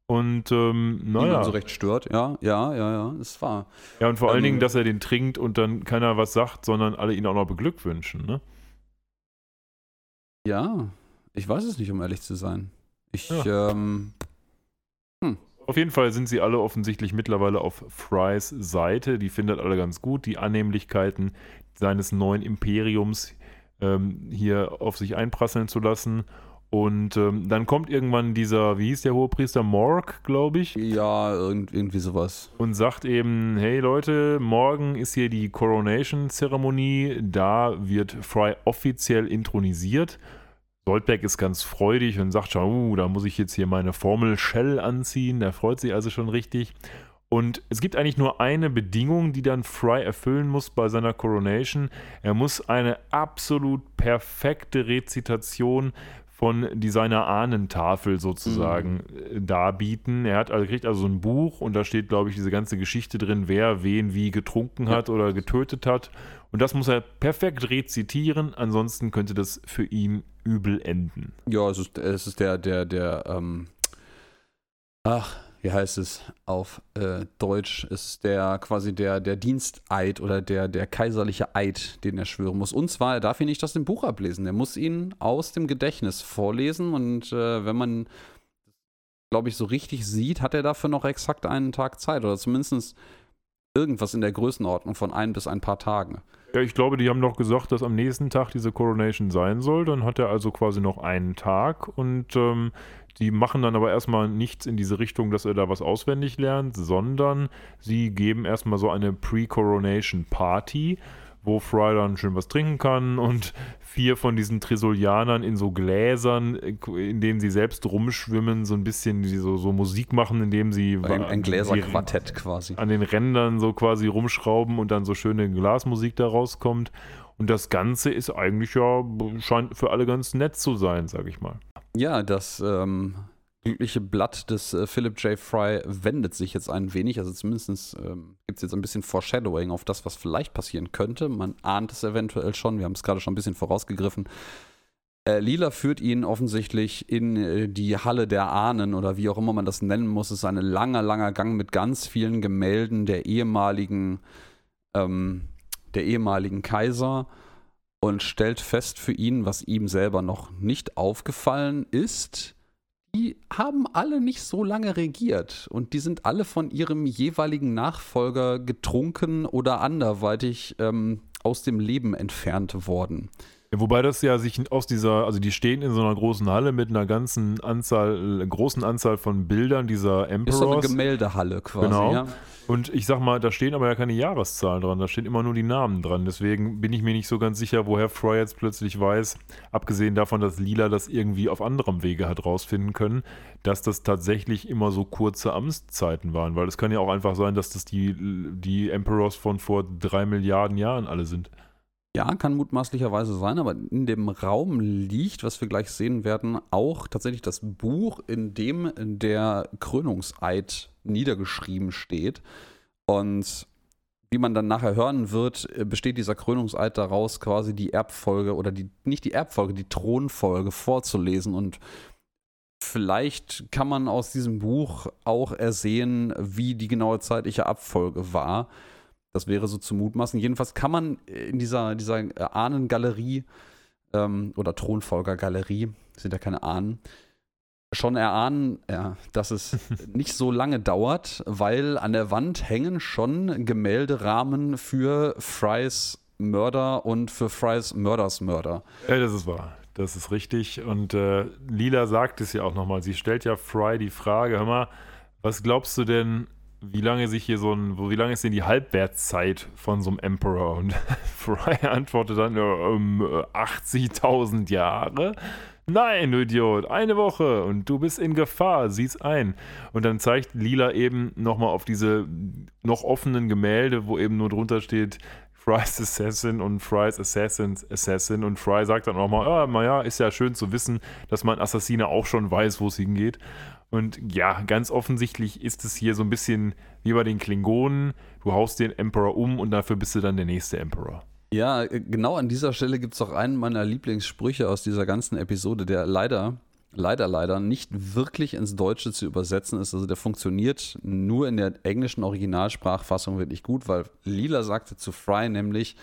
Und ähm, naja. so recht stört, ja, ja, ja, ja, ist wahr. Ja, und vor ähm, allen Dingen, dass er den trinkt und dann keiner was sagt, sondern alle ihn auch noch beglückwünschen, ne? Ja, ich weiß es nicht, um ehrlich zu sein. Ich, ja. ähm, hm. Auf jeden Fall sind sie alle offensichtlich mittlerweile auf Frys Seite. Die findet alle ganz gut, die Annehmlichkeiten seines neuen Imperiums ähm, hier auf sich einprasseln zu lassen. Und ähm, dann kommt irgendwann dieser, wie hieß der Hohepriester, Morg, glaube ich. Ja, irgendwie sowas. Und sagt eben, hey Leute, morgen ist hier die Coronation-Zeremonie, da wird Fry offiziell intronisiert. Soldberg ist ganz freudig und sagt schon, uh, da muss ich jetzt hier meine Formel Shell anziehen. Der freut sich also schon richtig. Und es gibt eigentlich nur eine Bedingung, die dann Fry erfüllen muss bei seiner Coronation. Er muss eine absolut perfekte Rezitation von seiner Ahnentafel sozusagen mhm. darbieten. Er hat also, kriegt also ein Buch und da steht, glaube ich, diese ganze Geschichte drin, wer wen wie getrunken hat ja. oder getötet hat. Und das muss er perfekt rezitieren, ansonsten könnte das für ihn übel enden. Ja, es ist, es ist der, der, der, ähm, ach, wie heißt es auf äh, Deutsch, ist der quasi der, der Diensteid oder der, der kaiserliche Eid, den er schwören muss. Und zwar, er darf ihn nicht aus dem Buch ablesen. Er muss ihn aus dem Gedächtnis vorlesen. Und äh, wenn man, glaube ich, so richtig sieht, hat er dafür noch exakt einen Tag Zeit. Oder zumindest irgendwas in der Größenordnung von ein bis ein paar Tagen. Ja, ich glaube, die haben doch gesagt, dass am nächsten Tag diese Coronation sein soll. Dann hat er also quasi noch einen Tag und ähm, die machen dann aber erstmal nichts in diese Richtung, dass er da was auswendig lernt, sondern sie geben erstmal so eine Pre-Coronation Party, wo Fry dann schön was trinken kann und vier von diesen Trisolianern in so Gläsern, in denen sie selbst rumschwimmen, so ein bisschen so, so Musik machen, indem sie ein, ein Gläserquartett quasi an den Rändern so quasi rumschrauben und dann so schöne Glasmusik da rauskommt. Und das Ganze ist eigentlich ja, scheint für alle ganz nett zu sein, sag ich mal. Ja, das ähm, glückliche Blatt des äh, Philip J. Fry wendet sich jetzt ein wenig. Also zumindest ähm, gibt es jetzt ein bisschen Foreshadowing auf das, was vielleicht passieren könnte. Man ahnt es eventuell schon. Wir haben es gerade schon ein bisschen vorausgegriffen. Äh, Lila führt ihn offensichtlich in äh, die Halle der Ahnen oder wie auch immer man das nennen muss. Es ist ein langer, langer Gang mit ganz vielen Gemälden der ehemaligen, ähm, der ehemaligen Kaiser und stellt fest für ihn, was ihm selber noch nicht aufgefallen ist, die haben alle nicht so lange regiert und die sind alle von ihrem jeweiligen Nachfolger getrunken oder anderweitig ähm, aus dem Leben entfernt worden. Ja, wobei das ja sich aus dieser, also die stehen in so einer großen Halle mit einer ganzen Anzahl, großen Anzahl von Bildern dieser Emperors. Ist so eine Gemäldehalle quasi, genau. ja. Und ich sag mal, da stehen aber ja keine Jahreszahlen dran, da stehen immer nur die Namen dran. Deswegen bin ich mir nicht so ganz sicher, woher Fry jetzt plötzlich weiß, abgesehen davon, dass Lila das irgendwie auf anderem Wege hat rausfinden können, dass das tatsächlich immer so kurze Amtszeiten waren. Weil es kann ja auch einfach sein, dass das die, die Emperors von vor drei Milliarden Jahren alle sind. Ja, kann mutmaßlicherweise sein, aber in dem Raum liegt, was wir gleich sehen werden, auch tatsächlich das Buch, in dem der Krönungseid niedergeschrieben steht. Und wie man dann nachher hören wird, besteht dieser Krönungseid daraus, quasi die Erbfolge oder die, nicht die Erbfolge, die Thronfolge vorzulesen. Und vielleicht kann man aus diesem Buch auch ersehen, wie die genaue zeitliche Abfolge war. Das wäre so zu mutmaßen. Jedenfalls kann man in dieser, dieser äh, Ahnengalerie ähm, oder Thronfolgergalerie, sind ja keine Ahnen, schon erahnen, ja, dass es nicht so lange dauert, weil an der Wand hängen schon Gemälderahmen für Frys Mörder und für Frys Mörders Mörder. Ja, das ist wahr. Das ist richtig. Und äh, Lila sagt es ja auch nochmal. Sie stellt ja Fry die Frage: Hör mal, was glaubst du denn, wie lange sich hier so ein, wie lange ist denn die Halbwertszeit von so einem Emperor? Und Fry antwortet dann um 80.000 Jahre. Nein, du Idiot, eine Woche und du bist in Gefahr, sieh's ein. Und dann zeigt Lila eben nochmal auf diese noch offenen Gemälde, wo eben nur drunter steht, Fry's Assassin und Fry's Assassin's Assassin. Und Fry sagt dann nochmal, ja, naja, ist ja schön zu wissen, dass mein Assassine auch schon weiß, wo es hingeht. Und ja, ganz offensichtlich ist es hier so ein bisschen wie bei den Klingonen. Du haust den Emperor um und dafür bist du dann der nächste Emperor. Ja, äh, genau an dieser Stelle gibt es auch einen meiner Lieblingssprüche aus dieser ganzen Episode, der leider, leider, leider nicht wirklich ins Deutsche zu übersetzen ist. Also der funktioniert nur in der englischen Originalsprachfassung wirklich gut, weil Lila sagte zu Fry nämlich,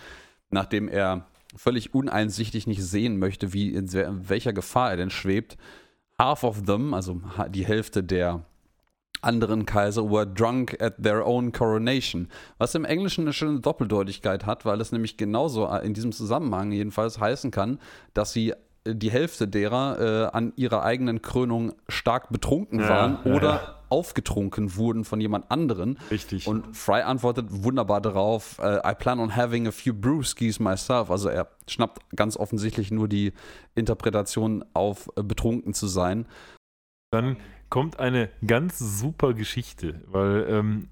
nachdem er völlig uneinsichtig nicht sehen möchte, wie in welcher Gefahr er denn schwebt, half of them, also die Hälfte der anderen Kaiser were drunk at their own coronation. Was im Englischen eine schöne Doppeldeutigkeit hat, weil es nämlich genauso äh, in diesem Zusammenhang jedenfalls heißen kann, dass sie die Hälfte derer äh, an ihrer eigenen Krönung stark betrunken ja, waren ja, oder ja. aufgetrunken wurden von jemand anderen. Richtig. Und Fry antwortet wunderbar darauf, äh, I plan on having a few brewskis myself. Also er schnappt ganz offensichtlich nur die Interpretation auf, äh, betrunken zu sein. Dann kommt eine ganz super Geschichte, weil ähm,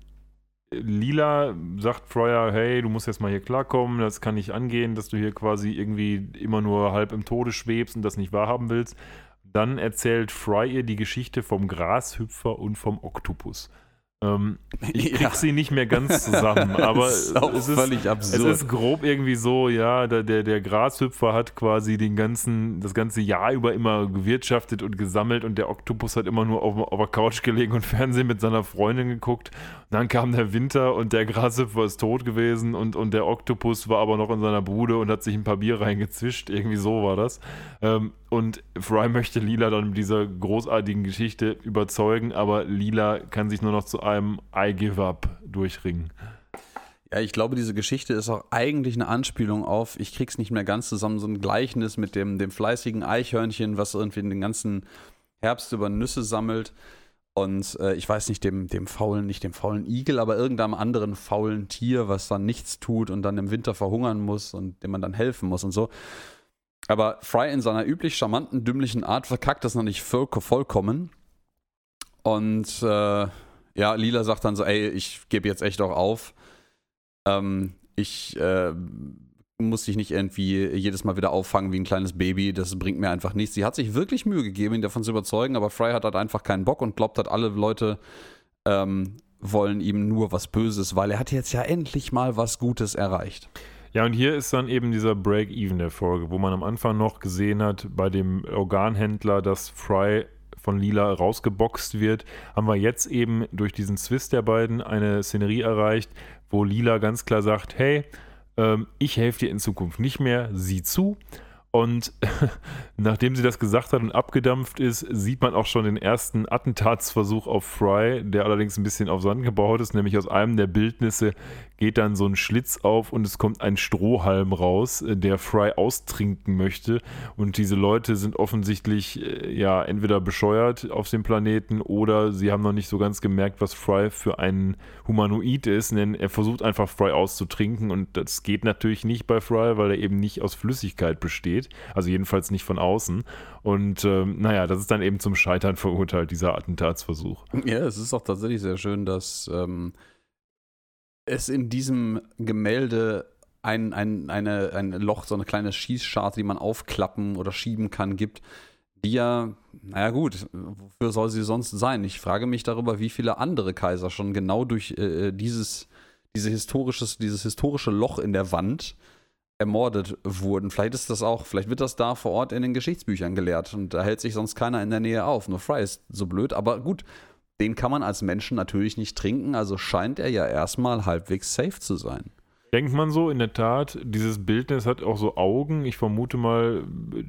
Lila sagt Freuer, hey, du musst jetzt mal hier klarkommen, das kann nicht angehen, dass du hier quasi irgendwie immer nur halb im Tode schwebst und das nicht wahrhaben willst. Dann erzählt Fry ihr die Geschichte vom Grashüpfer und vom Oktopus. Ähm, ich krieg ja. sie nicht mehr ganz zusammen, aber ist es, ist, es ist grob irgendwie so, ja, der, der, der Grashüpfer hat quasi den ganzen, das ganze Jahr über immer gewirtschaftet und gesammelt und der Oktopus hat immer nur auf, auf der Couch gelegen und Fernsehen mit seiner Freundin geguckt. Dann kam der Winter und der Grashüpfer ist tot gewesen und, und der Oktopus war aber noch in seiner Bude und hat sich ein paar Bier reingezwischt. Irgendwie so war das. Ähm, und Fry möchte Lila dann mit dieser großartigen Geschichte überzeugen, aber Lila kann sich nur noch zu einem I give up durchringen. Ja, ich glaube, diese Geschichte ist auch eigentlich eine Anspielung auf, ich krieg's nicht mehr ganz zusammen, so ein Gleichnis mit dem, dem fleißigen Eichhörnchen, was irgendwie den ganzen Herbst über Nüsse sammelt. Und äh, ich weiß nicht, dem, dem faulen, nicht dem faulen Igel, aber irgendeinem anderen faulen Tier, was dann nichts tut und dann im Winter verhungern muss und dem man dann helfen muss und so. Aber Fry in seiner üblich charmanten, dümmlichen Art verkackt das noch nicht voll, vollkommen. Und äh, ja, Lila sagt dann so, ey, ich gebe jetzt echt auch auf. Ähm, ich äh, muss dich nicht irgendwie jedes Mal wieder auffangen wie ein kleines Baby. Das bringt mir einfach nichts. Sie hat sich wirklich Mühe gegeben, ihn davon zu überzeugen, aber Fry hat halt einfach keinen Bock und glaubt halt, alle Leute ähm, wollen ihm nur was Böses, weil er hat jetzt ja endlich mal was Gutes erreicht. Ja, und hier ist dann eben dieser Break-Even der Folge, wo man am Anfang noch gesehen hat, bei dem Organhändler, dass Fry von Lila rausgeboxt wird, haben wir jetzt eben durch diesen Zwist der beiden eine Szenerie erreicht, wo Lila ganz klar sagt, hey, ich helfe dir in Zukunft nicht mehr, sieh zu. Und nachdem sie das gesagt hat und abgedampft ist, sieht man auch schon den ersten Attentatsversuch auf Fry, der allerdings ein bisschen auf Sand gebaut ist, nämlich aus einem der Bildnisse geht dann so ein Schlitz auf und es kommt ein Strohhalm raus, äh, der Fry austrinken möchte. Und diese Leute sind offensichtlich äh, ja entweder bescheuert auf dem Planeten oder sie haben noch nicht so ganz gemerkt, was Fry für ein Humanoid ist, denn er versucht einfach Fry auszutrinken. Und das geht natürlich nicht bei Fry, weil er eben nicht aus Flüssigkeit besteht, also jedenfalls nicht von außen. Und ähm, naja, das ist dann eben zum Scheitern verurteilt, dieser Attentatsversuch. Ja, es ist auch tatsächlich sehr schön, dass ähm, es in diesem Gemälde ein, ein, eine, ein Loch, so eine kleine Schießscharte, die man aufklappen oder schieben kann, gibt, die ja, naja gut, wofür soll sie sonst sein? Ich frage mich darüber, wie viele andere Kaiser schon genau durch äh, dieses, diese historisches, dieses historische Loch in der Wand ermordet wurden. Vielleicht ist das auch, vielleicht wird das da vor Ort in den Geschichtsbüchern gelehrt und da hält sich sonst keiner in der Nähe auf. Nur Fry ist so blöd, aber gut, den kann man als Menschen natürlich nicht trinken, also scheint er ja erstmal halbwegs safe zu sein. Denkt man so, in der Tat, dieses Bildnis hat auch so Augen. Ich vermute mal,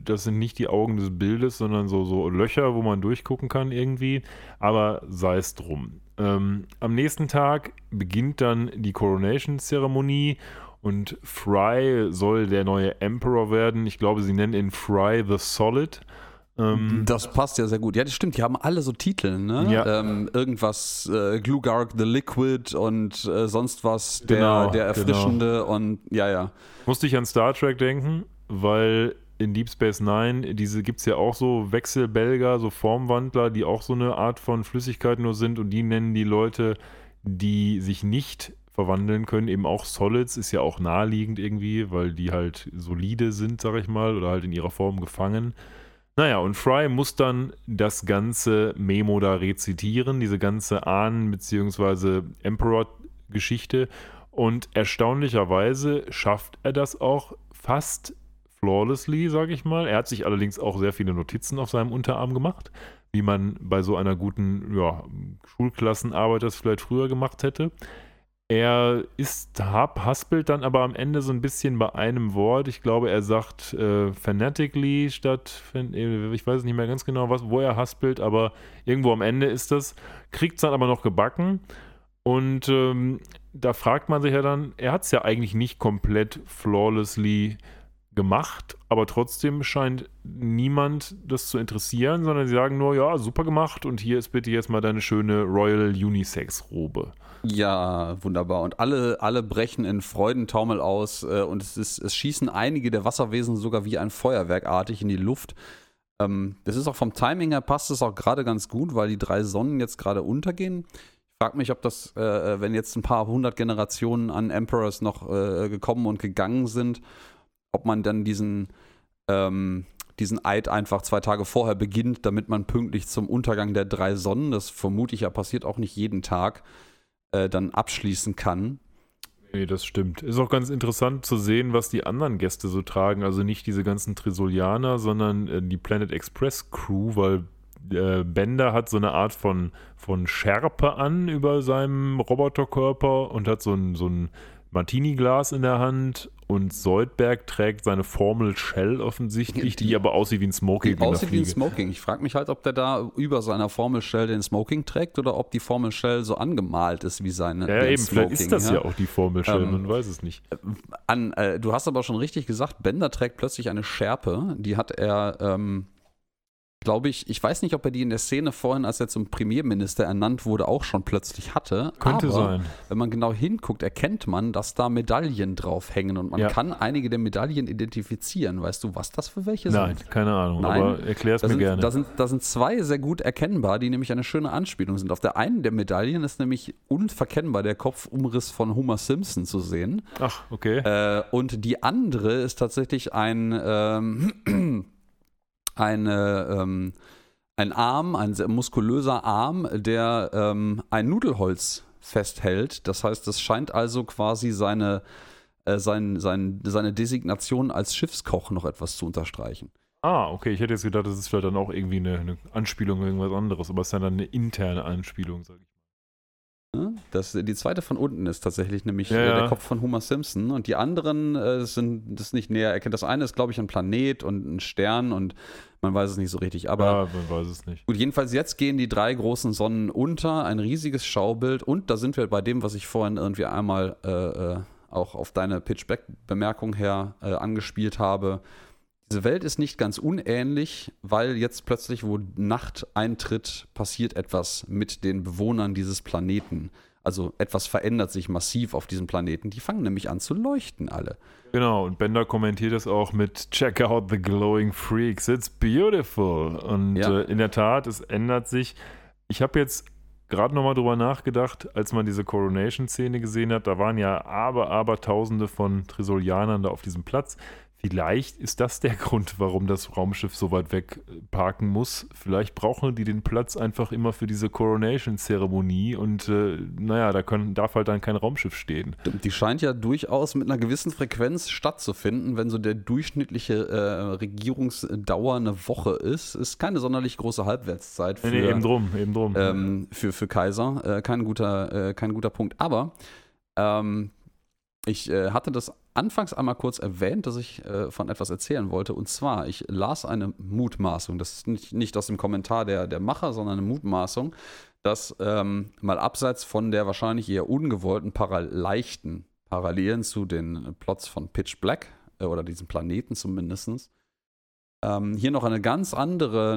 das sind nicht die Augen des Bildes, sondern so, so Löcher, wo man durchgucken kann irgendwie. Aber sei es drum. Ähm, am nächsten Tag beginnt dann die Coronation-Zeremonie und Fry soll der neue Emperor werden. Ich glaube, sie nennen ihn Fry the Solid. Ähm, das passt ja sehr gut. Ja, das stimmt. Die haben alle so Titel, ne? Ja. Ähm, irgendwas, äh, Glugark the Liquid und äh, sonst was, der, genau, der Erfrischende genau. und ja, ja. Musste ich an Star Trek denken, weil in Deep Space Nine, diese gibt es ja auch so Wechselbelger, so Formwandler, die auch so eine Art von Flüssigkeit nur sind und die nennen die Leute, die sich nicht verwandeln können, eben auch Solids, ist ja auch naheliegend irgendwie, weil die halt solide sind, sag ich mal, oder halt in ihrer Form gefangen. Naja, und Fry muss dann das ganze Memo da rezitieren, diese ganze Ahnen- bzw. Emperor-Geschichte. Und erstaunlicherweise schafft er das auch fast flawlessly, sage ich mal. Er hat sich allerdings auch sehr viele Notizen auf seinem Unterarm gemacht, wie man bei so einer guten ja, Schulklassenarbeit das vielleicht früher gemacht hätte. Er ist, haspelt dann aber am Ende so ein bisschen bei einem Wort. Ich glaube, er sagt äh, fanatically statt, äh, ich weiß nicht mehr ganz genau, was, wo er haspelt, aber irgendwo am Ende ist das. Kriegt es dann aber noch gebacken. Und ähm, da fragt man sich ja dann, er hat es ja eigentlich nicht komplett flawlessly gemacht, aber trotzdem scheint niemand das zu interessieren, sondern sie sagen nur, ja, super gemacht und hier ist bitte jetzt mal deine schöne Royal Unisex-Robe. Ja, wunderbar. Und alle, alle brechen in Freudentaumel aus äh, und es, ist, es schießen einige der Wasserwesen sogar wie ein Feuerwerkartig in die Luft. Ähm, das ist auch vom Timing her passt es auch gerade ganz gut, weil die drei Sonnen jetzt gerade untergehen. Ich frage mich, ob das, äh, äh, wenn jetzt ein paar hundert Generationen an Emperors noch äh, gekommen und gegangen sind, ob man dann diesen, ähm, diesen Eid einfach zwei Tage vorher beginnt, damit man pünktlich zum Untergang der drei Sonnen, das vermute ich ja passiert auch nicht jeden Tag, äh, dann abschließen kann. Nee, das stimmt. Ist auch ganz interessant zu sehen, was die anderen Gäste so tragen. Also nicht diese ganzen Trisolianer, sondern äh, die Planet Express Crew, weil äh, Bender hat so eine Art von, von Schärpe an über seinem Roboterkörper und hat so ein, so ein Martini-Glas in der Hand und Soldberg trägt seine Formel Shell offensichtlich, die, die aber aussieht wie ein Smoking. Die aussieht wie ein Smoking. Ich frage mich halt, ob der da über seiner Formel Shell den Smoking trägt oder ob die Formel Shell so angemalt ist wie seine. Ja, eben, Smoking, vielleicht ist das ja, ja auch die Formel Shell, ähm, man weiß es nicht. Äh, an, äh, du hast aber schon richtig gesagt, Bender trägt plötzlich eine Schärpe, die hat er. Ähm, glaube ich, ich weiß nicht, ob er die in der Szene vorhin, als er zum Premierminister ernannt wurde, auch schon plötzlich hatte. Könnte Aber sein. Wenn man genau hinguckt, erkennt man, dass da Medaillen drauf hängen und man ja. kann einige der Medaillen identifizieren. Weißt du, was das für welche sind? Nein, keine Ahnung, Nein. aber erklär es mir sind, gerne. Da sind, da sind zwei sehr gut erkennbar, die nämlich eine schöne Anspielung sind. Auf der einen der Medaillen ist nämlich unverkennbar der Kopfumriss von Homer Simpson zu sehen. Ach, okay. Äh, und die andere ist tatsächlich ein ähm, eine, ähm, ein Arm, ein sehr muskulöser Arm, der ähm, ein Nudelholz festhält. Das heißt, das scheint also quasi seine, äh, sein, sein, seine Designation als Schiffskoch noch etwas zu unterstreichen. Ah, okay. Ich hätte jetzt gedacht, das ist vielleicht dann auch irgendwie eine, eine Anspielung irgendwas anderes, aber es ist ja dann eine interne Anspielung, sage ich das, die zweite von unten ist tatsächlich nämlich ja, äh, ja. der Kopf von Homer Simpson und die anderen äh, sind das nicht näher erkennt. Das eine ist, glaube ich, ein Planet und ein Stern und man weiß es nicht so richtig. Aber ja, man weiß es nicht. Gut, jedenfalls jetzt gehen die drei großen Sonnen unter, ein riesiges Schaubild und da sind wir bei dem, was ich vorhin irgendwie einmal äh, äh auch auf deine Pitchback-Bemerkung her äh, angespielt habe diese Welt ist nicht ganz unähnlich, weil jetzt plötzlich, wo Nacht eintritt, passiert etwas mit den Bewohnern dieses Planeten. Also etwas verändert sich massiv auf diesem Planeten. Die fangen nämlich an zu leuchten alle. Genau, und Bender kommentiert es auch mit Check out the glowing freaks, it's beautiful. Und ja. äh, in der Tat, es ändert sich. Ich habe jetzt gerade nochmal drüber nachgedacht, als man diese Coronation-Szene gesehen hat, da waren ja aber, aber Tausende von Trisolianern da auf diesem Platz. Vielleicht ist das der Grund, warum das Raumschiff so weit weg äh, parken muss. Vielleicht brauchen die den Platz einfach immer für diese Coronation-Zeremonie und äh, naja, da können, darf halt dann kein Raumschiff stehen. Die scheint ja durchaus mit einer gewissen Frequenz stattzufinden. Wenn so der durchschnittliche äh, Regierungsdauer eine Woche ist, ist keine sonderlich große Halbwertszeit für, nee, eben drum, eben drum. Ähm, für, für Kaiser. Äh, kein, guter, äh, kein guter Punkt. Aber ähm, ich äh, hatte das anfangs einmal kurz erwähnt, dass ich äh, von etwas erzählen wollte. Und zwar, ich las eine Mutmaßung. Das ist nicht, nicht aus dem Kommentar der, der Macher, sondern eine Mutmaßung, dass ähm, mal abseits von der wahrscheinlich eher ungewollten, leichten Parallelen zu den Plots von Pitch Black äh, oder diesem Planeten zumindest, ähm, hier noch eine ganz andere,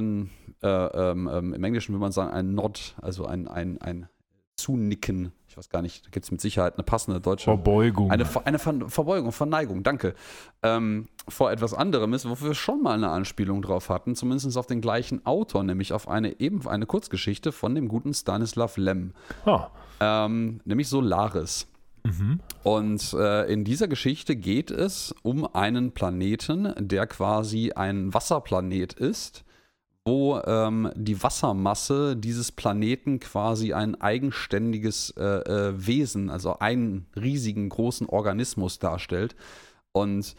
äh, ähm, ähm, im Englischen würde man sagen, ein Nod, also ein, ein, ein zunicken. Ich weiß gar nicht, da gibt es mit Sicherheit eine passende deutsche. Verbeugung. Eine, eine Ver Verbeugung, Verneigung, danke. Ähm, vor etwas anderem ist, wo wir schon mal eine Anspielung drauf hatten, zumindest auf den gleichen Autor, nämlich auf eine eben eine Kurzgeschichte von dem guten Stanislav Lem, ah. ähm, nämlich Solaris. Mhm. Und äh, in dieser Geschichte geht es um einen Planeten, der quasi ein Wasserplanet ist, wo ähm, die Wassermasse dieses Planeten quasi ein eigenständiges äh, äh, Wesen, also einen riesigen großen Organismus darstellt. Und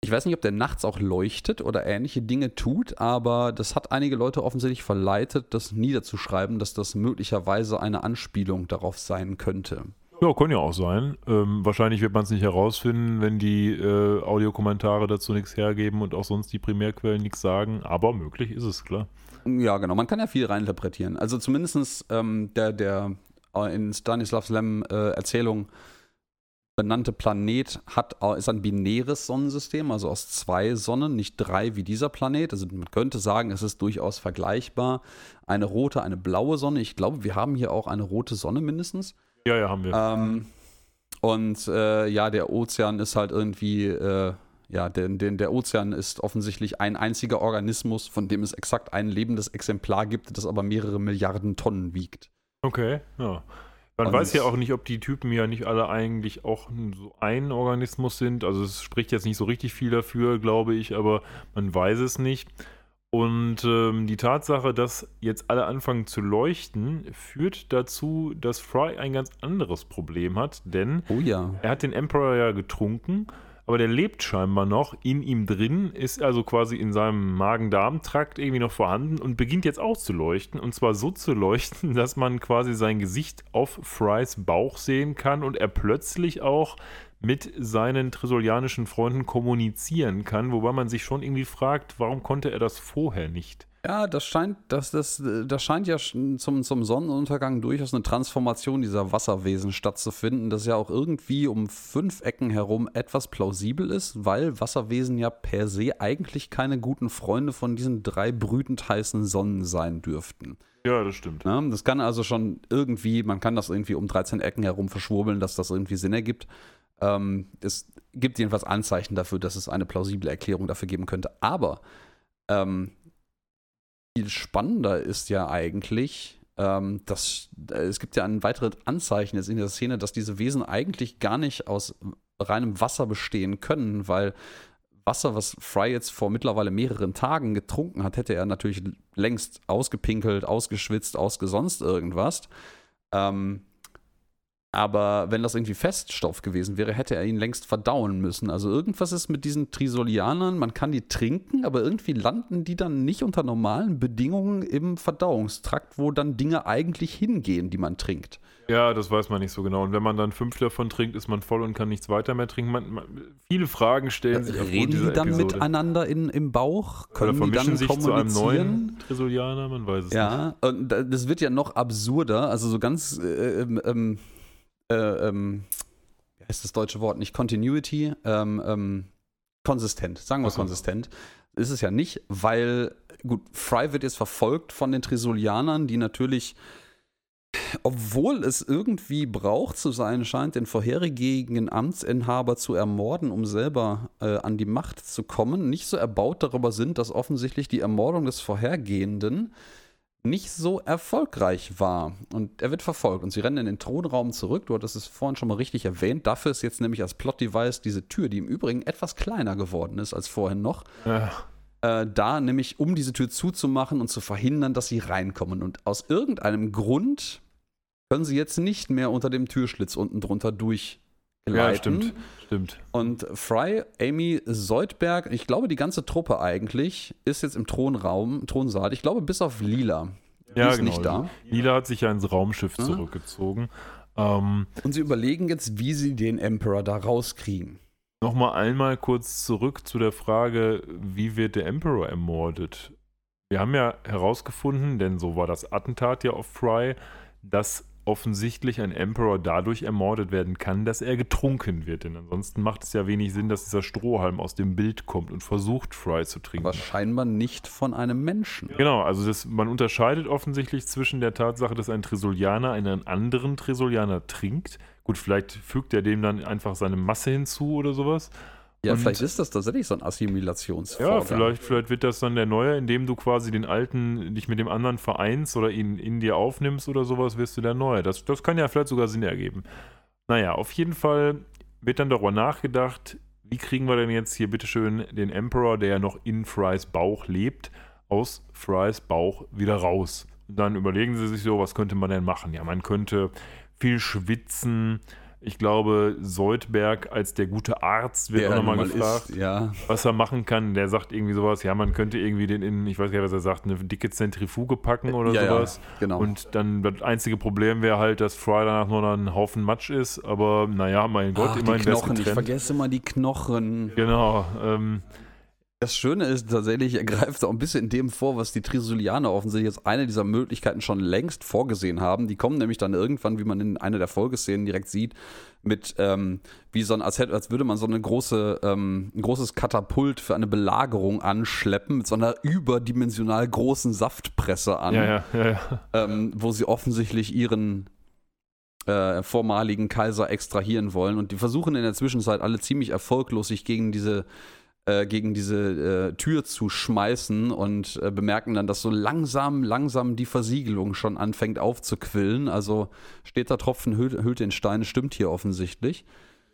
ich weiß nicht, ob der nachts auch leuchtet oder ähnliche Dinge tut, aber das hat einige Leute offensichtlich verleitet, das niederzuschreiben, dass das möglicherweise eine Anspielung darauf sein könnte. Ja, kann ja auch sein. Ähm, wahrscheinlich wird man es nicht herausfinden, wenn die äh, Audiokommentare dazu nichts hergeben und auch sonst die Primärquellen nichts sagen. Aber möglich ist es, klar. Ja, genau. Man kann ja viel reininterpretieren. Also zumindest ähm, der, der äh, in Stanislav Lem äh, Erzählung benannte Planet hat, äh, ist ein binäres Sonnensystem, also aus zwei Sonnen, nicht drei wie dieser Planet. Also man könnte sagen, es ist durchaus vergleichbar. Eine rote, eine blaue Sonne. Ich glaube, wir haben hier auch eine rote Sonne mindestens. Ja, ja, haben wir. Ähm, und äh, ja, der Ozean ist halt irgendwie, äh, ja, den, den, der Ozean ist offensichtlich ein einziger Organismus, von dem es exakt ein lebendes Exemplar gibt, das aber mehrere Milliarden Tonnen wiegt. Okay, ja. Man Und- weiß ja auch nicht, ob die Typen ja nicht alle eigentlich auch so ein Organismus sind. Also es spricht jetzt nicht so richtig viel dafür, glaube ich, aber man weiß es nicht. Und ähm, die Tatsache, dass jetzt alle anfangen zu leuchten, führt dazu, dass Fry ein ganz anderes Problem hat, denn Oh ja. er hat den Emperor ja getrunken, aber der lebt scheinbar noch in ihm drin, ist also quasi in seinem Magen-Darm-Trakt irgendwie noch vorhanden und beginnt jetzt auch zu leuchten. Und zwar so zu leuchten, dass man quasi sein Gesicht auf Frys Bauch sehen kann und er plötzlich auch mit seinen trisolianischen Freunden kommunizieren kann, wobei man sich schon irgendwie fragt, warum konnte er das vorher nicht? Ja, das scheint, das, das, das scheint ja zum, zum Sonnenuntergang durchaus eine Transformation dieser Wasserwesen stattzufinden, das ja auch irgendwie um fünf Ecken herum etwas plausibel ist, weil Wasserwesen ja per se eigentlich keine guten Freunde von diesen drei brütend heißen Sonnen sein dürften. Ja, das stimmt. Ne? Das kann also schon irgendwie, man kann das irgendwie um 13 Ecken herum verschwurbeln, dass das irgendwie Sinn ergibt. Ähm, es gibt jedenfalls Anzeichen dafür, dass es eine plausible Erklärung dafür geben könnte. Aber ähm, viel spannender ist ja eigentlich, ähm, dass äh, es gibt ja ein weiteres Anzeichen jetzt in der Szene, dass diese Wesen eigentlich gar nicht aus reinem Wasser bestehen können, weil Wasser, was Fry jetzt vor mittlerweile mehreren Tagen getrunken hat, hätte er natürlich längst ausgepinkelt, ausgeschwitzt, ausgesonst irgendwas. Ähm, aber wenn das irgendwie Feststoff gewesen wäre, hätte er ihn längst verdauen müssen. Also irgendwas ist mit diesen Trisolianern, man kann die trinken, aber irgendwie landen die dann nicht unter normalen Bedingungen im Verdauungstrakt, wo dann Dinge eigentlich hingehen, die man trinkt. Ja, das weiß man nicht so genau. Und wenn man dann fünf davon trinkt, ist man voll und kann nichts weiter mehr trinken. Man, man, viele Fragen stellen sich Reden die dann Episode. miteinander in, im Bauch? Oder Können die vermischen dann sich zu einem kommunizieren? neuen Trisolianer? Man weiß es nicht. Ja, und da- das wird ja noch absurder, also so ganz, äh, ähm, ähm, äh, ähm, wie heißt das deutsche Wort? Nicht Continuity, ähm, ähm, konsistent, sagen wir so. konsistent. Ist es ja nicht, weil, gut, Fry wird jetzt verfolgt von den Trisolianern, die natürlich, obwohl es irgendwie braucht zu sein scheint, den vorherigen Amtsinhaber zu ermorden, um selber äh, an die Macht zu kommen, nicht so erbaut darüber sind, dass offensichtlich die Ermordung des Vorhergehenden nicht so erfolgreich war. Und er wird verfolgt und sie rennen in den Thronraum zurück. Du hattest es vorhin schon mal richtig erwähnt. Dafür ist jetzt nämlich als Plot-Device diese Tür, die im Übrigen etwas kleiner geworden ist als vorhin noch, Ja. äh, da nämlich um diese Tür zuzumachen und zu verhindern, dass sie reinkommen. Und aus irgendeinem Grund können sie jetzt nicht mehr unter dem Türschlitz unten drunter durchgleiten. ja, stimmt. Stimmt. Und Fry, Amy Soldberg, ich glaube, die ganze Truppe eigentlich ist jetzt im Thronraum, Thronsaal. Ich glaube, bis auf Lila. Die Ja, ist genau. nicht da. Lila hat sich ja ins Raumschiff Mhm. zurückgezogen. Ähm, Und sie überlegen jetzt, wie sie den Emperor da rauskriegen. Nochmal einmal kurz zurück zu der Frage, wie wird der Emperor ermordet? Wir haben ja herausgefunden, denn so war das Attentat ja auf Fry, dass offensichtlich ein Emperor dadurch ermordet werden kann, dass er getrunken wird. Denn ansonsten macht es ja wenig Sinn, dass dieser Strohhalm aus dem Bild kommt und versucht, Fry zu trinken. Aber scheinbar nicht von einem Menschen. Genau, also das, man unterscheidet offensichtlich zwischen der Tatsache, dass ein Tresolianer einen anderen Tresolianer trinkt. Gut, vielleicht fügt er dem dann einfach seine Masse hinzu oder sowas. Ja, Und- vielleicht ist das tatsächlich so ein Assimilationsvorgang. Ja, vielleicht, vielleicht wird das dann der neue, indem du quasi den alten dich mit dem anderen vereinst oder ihn in dir aufnimmst oder sowas, wirst du der neue. Das, das kann ja vielleicht sogar Sinn ergeben. Naja, auf jeden Fall wird dann darüber nachgedacht, wie kriegen wir denn jetzt hier bitteschön den Emperor, der ja noch in Frys Bauch lebt, aus Frys Bauch wieder raus. Und dann überlegen sie sich so, was könnte man denn machen? Ja, man könnte viel schwitzen. Ich glaube, Soldberg als der gute Arzt wird Der auch nochmal gefragt ist, ja. was er machen kann. Der sagt irgendwie sowas, ja, man könnte irgendwie den in, ich weiß gar nicht, was er sagt, eine dicke Zentrifuge packen oder ja, sowas. Ja, genau. Und dann das einzige Problem wäre halt, dass Fry danach nur noch ein Haufen Matsch ist. Aber naja, mein Gott, Ach, die immerhin wär's Knochen, ich vergesse immer die Knochen. Genau. Ähm, Das Schöne ist tatsächlich, er greift auch ein bisschen in dem vor, was die Trisolianer offensichtlich als eine dieser Möglichkeiten schon längst vorgesehen haben. Die kommen nämlich dann irgendwann, wie man in einer der Folgeszenen direkt sieht, mit ähm, wie so ein, als, hätte, als würde man so eine große, ähm, ein großes Katapult für eine Belagerung anschleppen mit so einer überdimensional großen Saftpresse an, ja, ja, ja. Ähm, wo sie offensichtlich ihren äh, vormaligen Kaiser extrahieren wollen. Und die versuchen in der Zwischenzeit alle ziemlich erfolglos, sich gegen diese äh, gegen diese äh, Tür zu schmeißen und äh, bemerken dann, dass so langsam, langsam die Versiegelung schon anfängt aufzuquillen. Also steter Tropfen hüllt, hüllt den Stein, stimmt hier offensichtlich.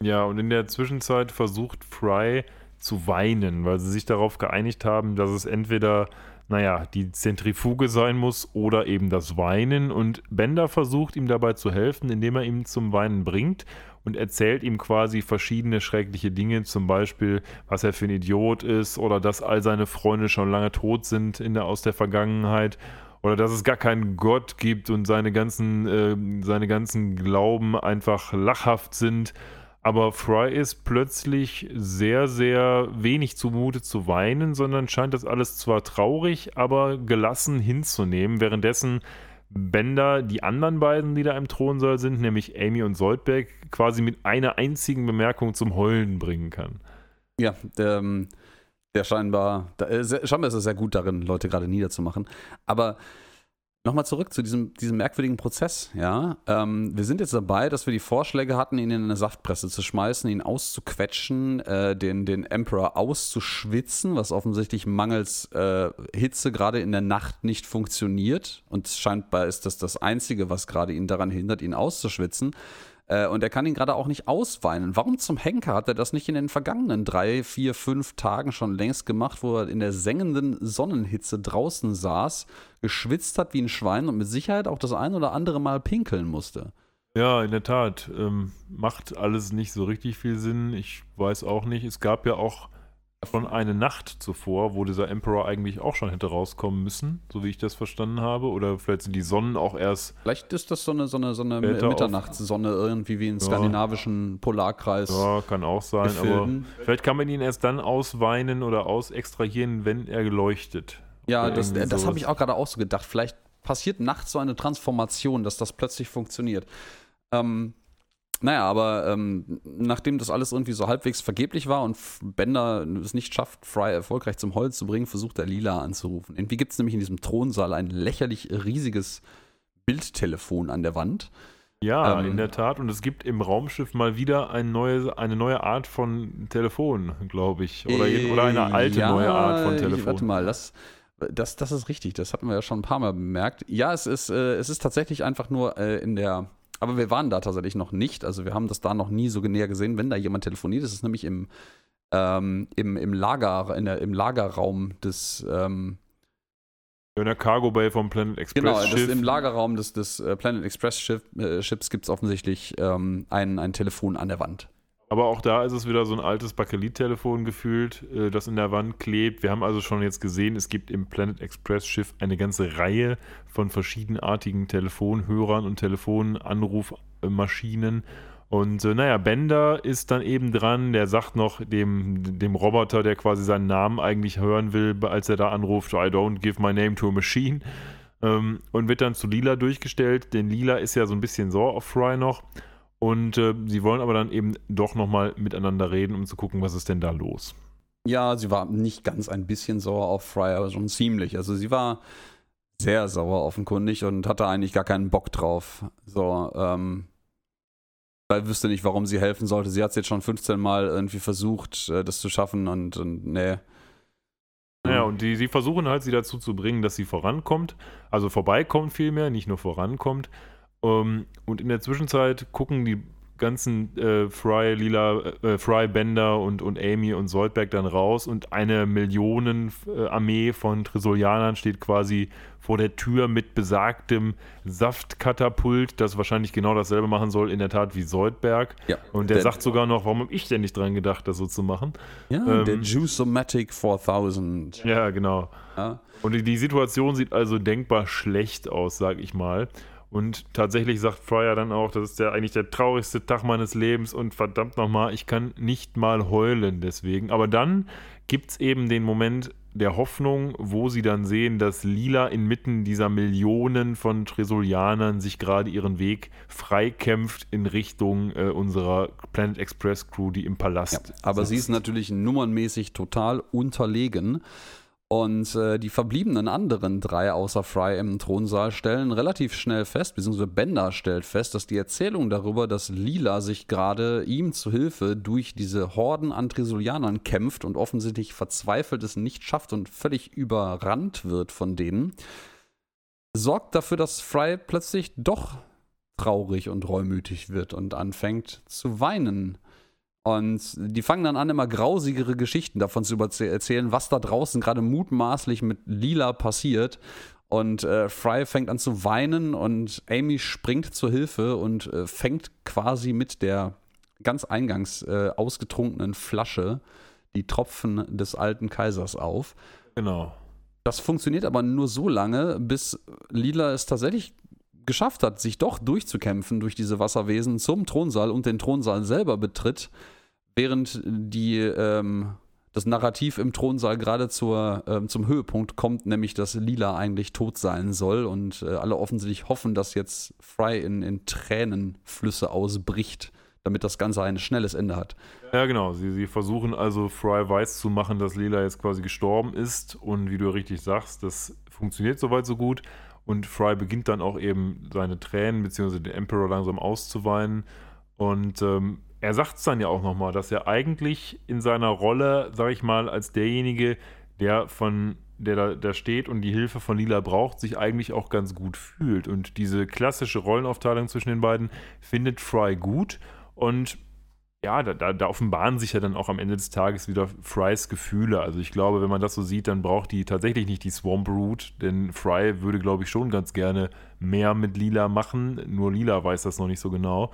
Ja, und in der Zwischenzeit versucht Fry zu weinen, weil sie sich darauf geeinigt haben, dass es entweder, naja, die Zentrifuge sein muss oder eben das Weinen. Und Bender versucht ihm dabei zu helfen, indem er ihn zum Weinen bringt und erzählt ihm quasi verschiedene schreckliche Dinge, zum Beispiel, was er für ein Idiot ist oder dass all seine Freunde schon lange tot sind in der, aus der Vergangenheit oder dass es gar keinen Gott gibt und seine ganzen, äh, seine ganzen Glauben einfach lachhaft sind. Aber Fry ist plötzlich sehr, sehr wenig zumute zu weinen, sondern scheint das alles zwar traurig, aber gelassen hinzunehmen, währenddessen Bender die anderen beiden, die da im Thronsaal sind, nämlich Amy und Soldberg, quasi mit einer einzigen Bemerkung zum Heulen bringen kann. Ja, der, ähm, der scheinbar, da, äh, scheinbar ist er sehr gut darin, Leute gerade niederzumachen. Aber nochmal zurück zu diesem, diesem merkwürdigen Prozess, ja. Ähm, wir sind jetzt dabei, dass wir die Vorschläge hatten, ihn in eine Saftpresse zu schmeißen, ihn auszuquetschen, äh, den, den Emperor auszuschwitzen, was offensichtlich mangels äh, Hitze gerade in der Nacht nicht funktioniert. Und scheinbar ist das das Einzige, was gerade ihn daran hindert, ihn auszuschwitzen. Äh, und er kann ihn gerade auch nicht ausweinen. Warum zum Henker hat er das nicht in den vergangenen drei, vier, fünf Tagen schon längst gemacht, wo er in der sengenden Sonnenhitze draußen saß, geschwitzt hat wie ein Schwein und mit Sicherheit auch das ein oder andere Mal pinkeln musste? Ja, in der Tat. Ähm, macht alles nicht so richtig viel Sinn. Ich weiß auch nicht. Es gab ja auch schon eine Nacht zuvor, wo dieser Emperor eigentlich auch schon hätte rauskommen müssen, so wie ich das verstanden habe. Oder vielleicht sind die Sonnen auch erst. Vielleicht ist das so eine, so eine, so eine Mitternachtssonne irgendwie wie im skandinavischen Polarkreis. Ja, kann auch sein, aber vielleicht kann man ihn erst dann ausweinen oder ausextrahieren, wenn er leuchtet. Ja, Oder das, das habe ich auch gerade auch so gedacht. Vielleicht passiert nachts so eine Transformation, dass das plötzlich funktioniert. Ähm, naja, aber ähm, nachdem das alles irgendwie so halbwegs vergeblich war und Bender es nicht schafft, Fry erfolgreich zum Holz zu bringen, versucht er Lila anzurufen. Irgendwie gibt es nämlich in diesem Thronsaal ein lächerlich riesiges Bildtelefon an der Wand. Ja, Ähm, in der Tat. Und es gibt im Raumschiff mal wieder ein neue, eine neue Art von Telefon, glaube ich. Oder, je- oder eine alte Äh, ja, neue Art von ich- Telefon. Warte mal, das, das, das ist richtig. Das hatten wir ja schon ein paar Mal bemerkt. Ja, es ist, äh, es ist tatsächlich einfach nur äh, in der. Aber wir waren da tatsächlich noch nicht. Also wir haben das da noch nie so näher gesehen, wenn da jemand telefoniert. Das ist nämlich im, ähm, im, im Lager, in der, im Lagerraum des, ähm, In der Cargo Bay vom Planet Express genau, Schiff. im Lagerraum des, des äh, Planet Express Schiff, äh, Schiffs gibt es offensichtlich ähm, ein, ein Telefon an der Wand. Aber auch da ist es wieder so ein altes Bakelit-Telefon gefühlt, äh, das in der Wand klebt. Wir haben also schon jetzt gesehen, es gibt im Planet Express Schiff eine ganze Reihe von verschiedenartigen Telefonhörern und Telefonanrufmaschinen. Und äh, naja, Bender ist dann eben dran, der sagt noch dem, dem Roboter, der quasi seinen Namen eigentlich hören will, als er da anruft, I don't give my name to a machine. ähm, und wird dann zu Lila durchgestellt, denn Lila ist ja so ein bisschen sauer auf Fry noch und äh, sie wollen aber dann eben doch nochmal miteinander reden, um zu gucken, was ist denn da los. Ja, sie war nicht ganz ein bisschen sauer auf Fry, aber schon ziemlich. Also sie war sehr sauer offenkundig und hatte eigentlich gar keinen Bock drauf. So, ähm, weil wüsste nicht, warum sie helfen sollte. Sie hat es jetzt schon 15 Mal irgendwie versucht, äh, das zu schaffen und, und nee. Ja, und die, sie versuchen halt, sie dazu zu bringen, dass sie vorankommt, also vorbeikommt vielmehr, nicht nur vorankommt. Um, ähm, und in der Zwischenzeit gucken die ganzen äh, Fry, Lila, äh, Fry, Bender und, und Amy und Soldberg dann raus und eine Millionenarmee äh, von Tresolianern steht quasi vor der Tür mit besagtem Saftkatapult, das wahrscheinlich genau dasselbe machen soll, in der Tat wie Soldberg. Ja, und der, der sagt sogar noch, warum habe ich denn nicht dran gedacht, das so zu machen? Ja, ähm, der Juice-O-Matic 4000. Ja, genau. Ja. Und die, die Situation sieht also denkbar schlecht aus, sag ich mal. Und tatsächlich sagt Fryer dann auch, das ist ja eigentlich der traurigste Tag meines Lebens und verdammt nochmal, ich kann nicht mal heulen deswegen. Aber dann gibt es eben den Moment der Hoffnung, wo sie dann sehen, dass Lila inmitten dieser Millionen von Tresolianern sich gerade ihren Weg freikämpft in Richtung äh, unserer Planet Express Crew, die im Palast. Ja, aber sitzt. sie ist natürlich nummernmäßig total unterlegen. Und äh, die verbliebenen anderen drei außer Fry im Thronsaal stellen relativ schnell fest, beziehungsweise Bender stellt fest, dass die Erzählung darüber, dass Lila sich gerade ihm zu Hilfe durch diese Horden an Trisolianern kämpft und offensichtlich verzweifelt es nicht schafft und völlig überrannt wird von denen, sorgt dafür, dass Fry plötzlich doch traurig und reumütig wird und anfängt zu weinen. Und die fangen dann an, immer grausigere Geschichten davon zu erzählen, was da draußen gerade mutmaßlich mit Lila passiert. Und äh, Fry fängt an zu weinen und Amy springt zur Hilfe und äh, fängt quasi mit der ganz eingangs äh, ausgetrunkenen Flasche die Tropfen des alten Kaisers auf. Genau. Das funktioniert aber nur so lange, bis Lila es tatsächlich geschafft hat, sich doch durchzukämpfen durch diese Wasserwesen zum Thronsaal und den Thronsaal selber betritt während die, ähm, das Narrativ im Thronsaal gerade zur, ähm, zum Höhepunkt kommt, nämlich dass Lila eigentlich tot sein soll und äh, alle offensichtlich hoffen, dass jetzt Fry in, in Tränenflüsse ausbricht, damit das Ganze ein schnelles Ende hat. Ja, genau. Sie, sie versuchen also Fry weiß zu machen, dass Lila jetzt quasi gestorben ist und wie du richtig sagst, das funktioniert soweit so gut. Und Fry beginnt dann auch eben seine Tränen bzw. den Emperor langsam auszuweinen. Und ähm, er sagt es dann ja auch nochmal, dass er eigentlich in seiner Rolle, sag ich mal, als derjenige, der von der da, da steht und die Hilfe von Lila braucht, sich eigentlich auch ganz gut fühlt. Und diese klassische Rollenaufteilung zwischen den beiden findet Fry gut. Und ja, da, da, da, offenbaren sich ja dann auch am Ende des Tages wieder Frys Gefühle. Also ich glaube, wenn man das so sieht, dann braucht die tatsächlich nicht die Swamp Root, denn Fry würde, glaube ich, schon ganz gerne mehr mit Lila machen. Nur Lila weiß das noch nicht so genau.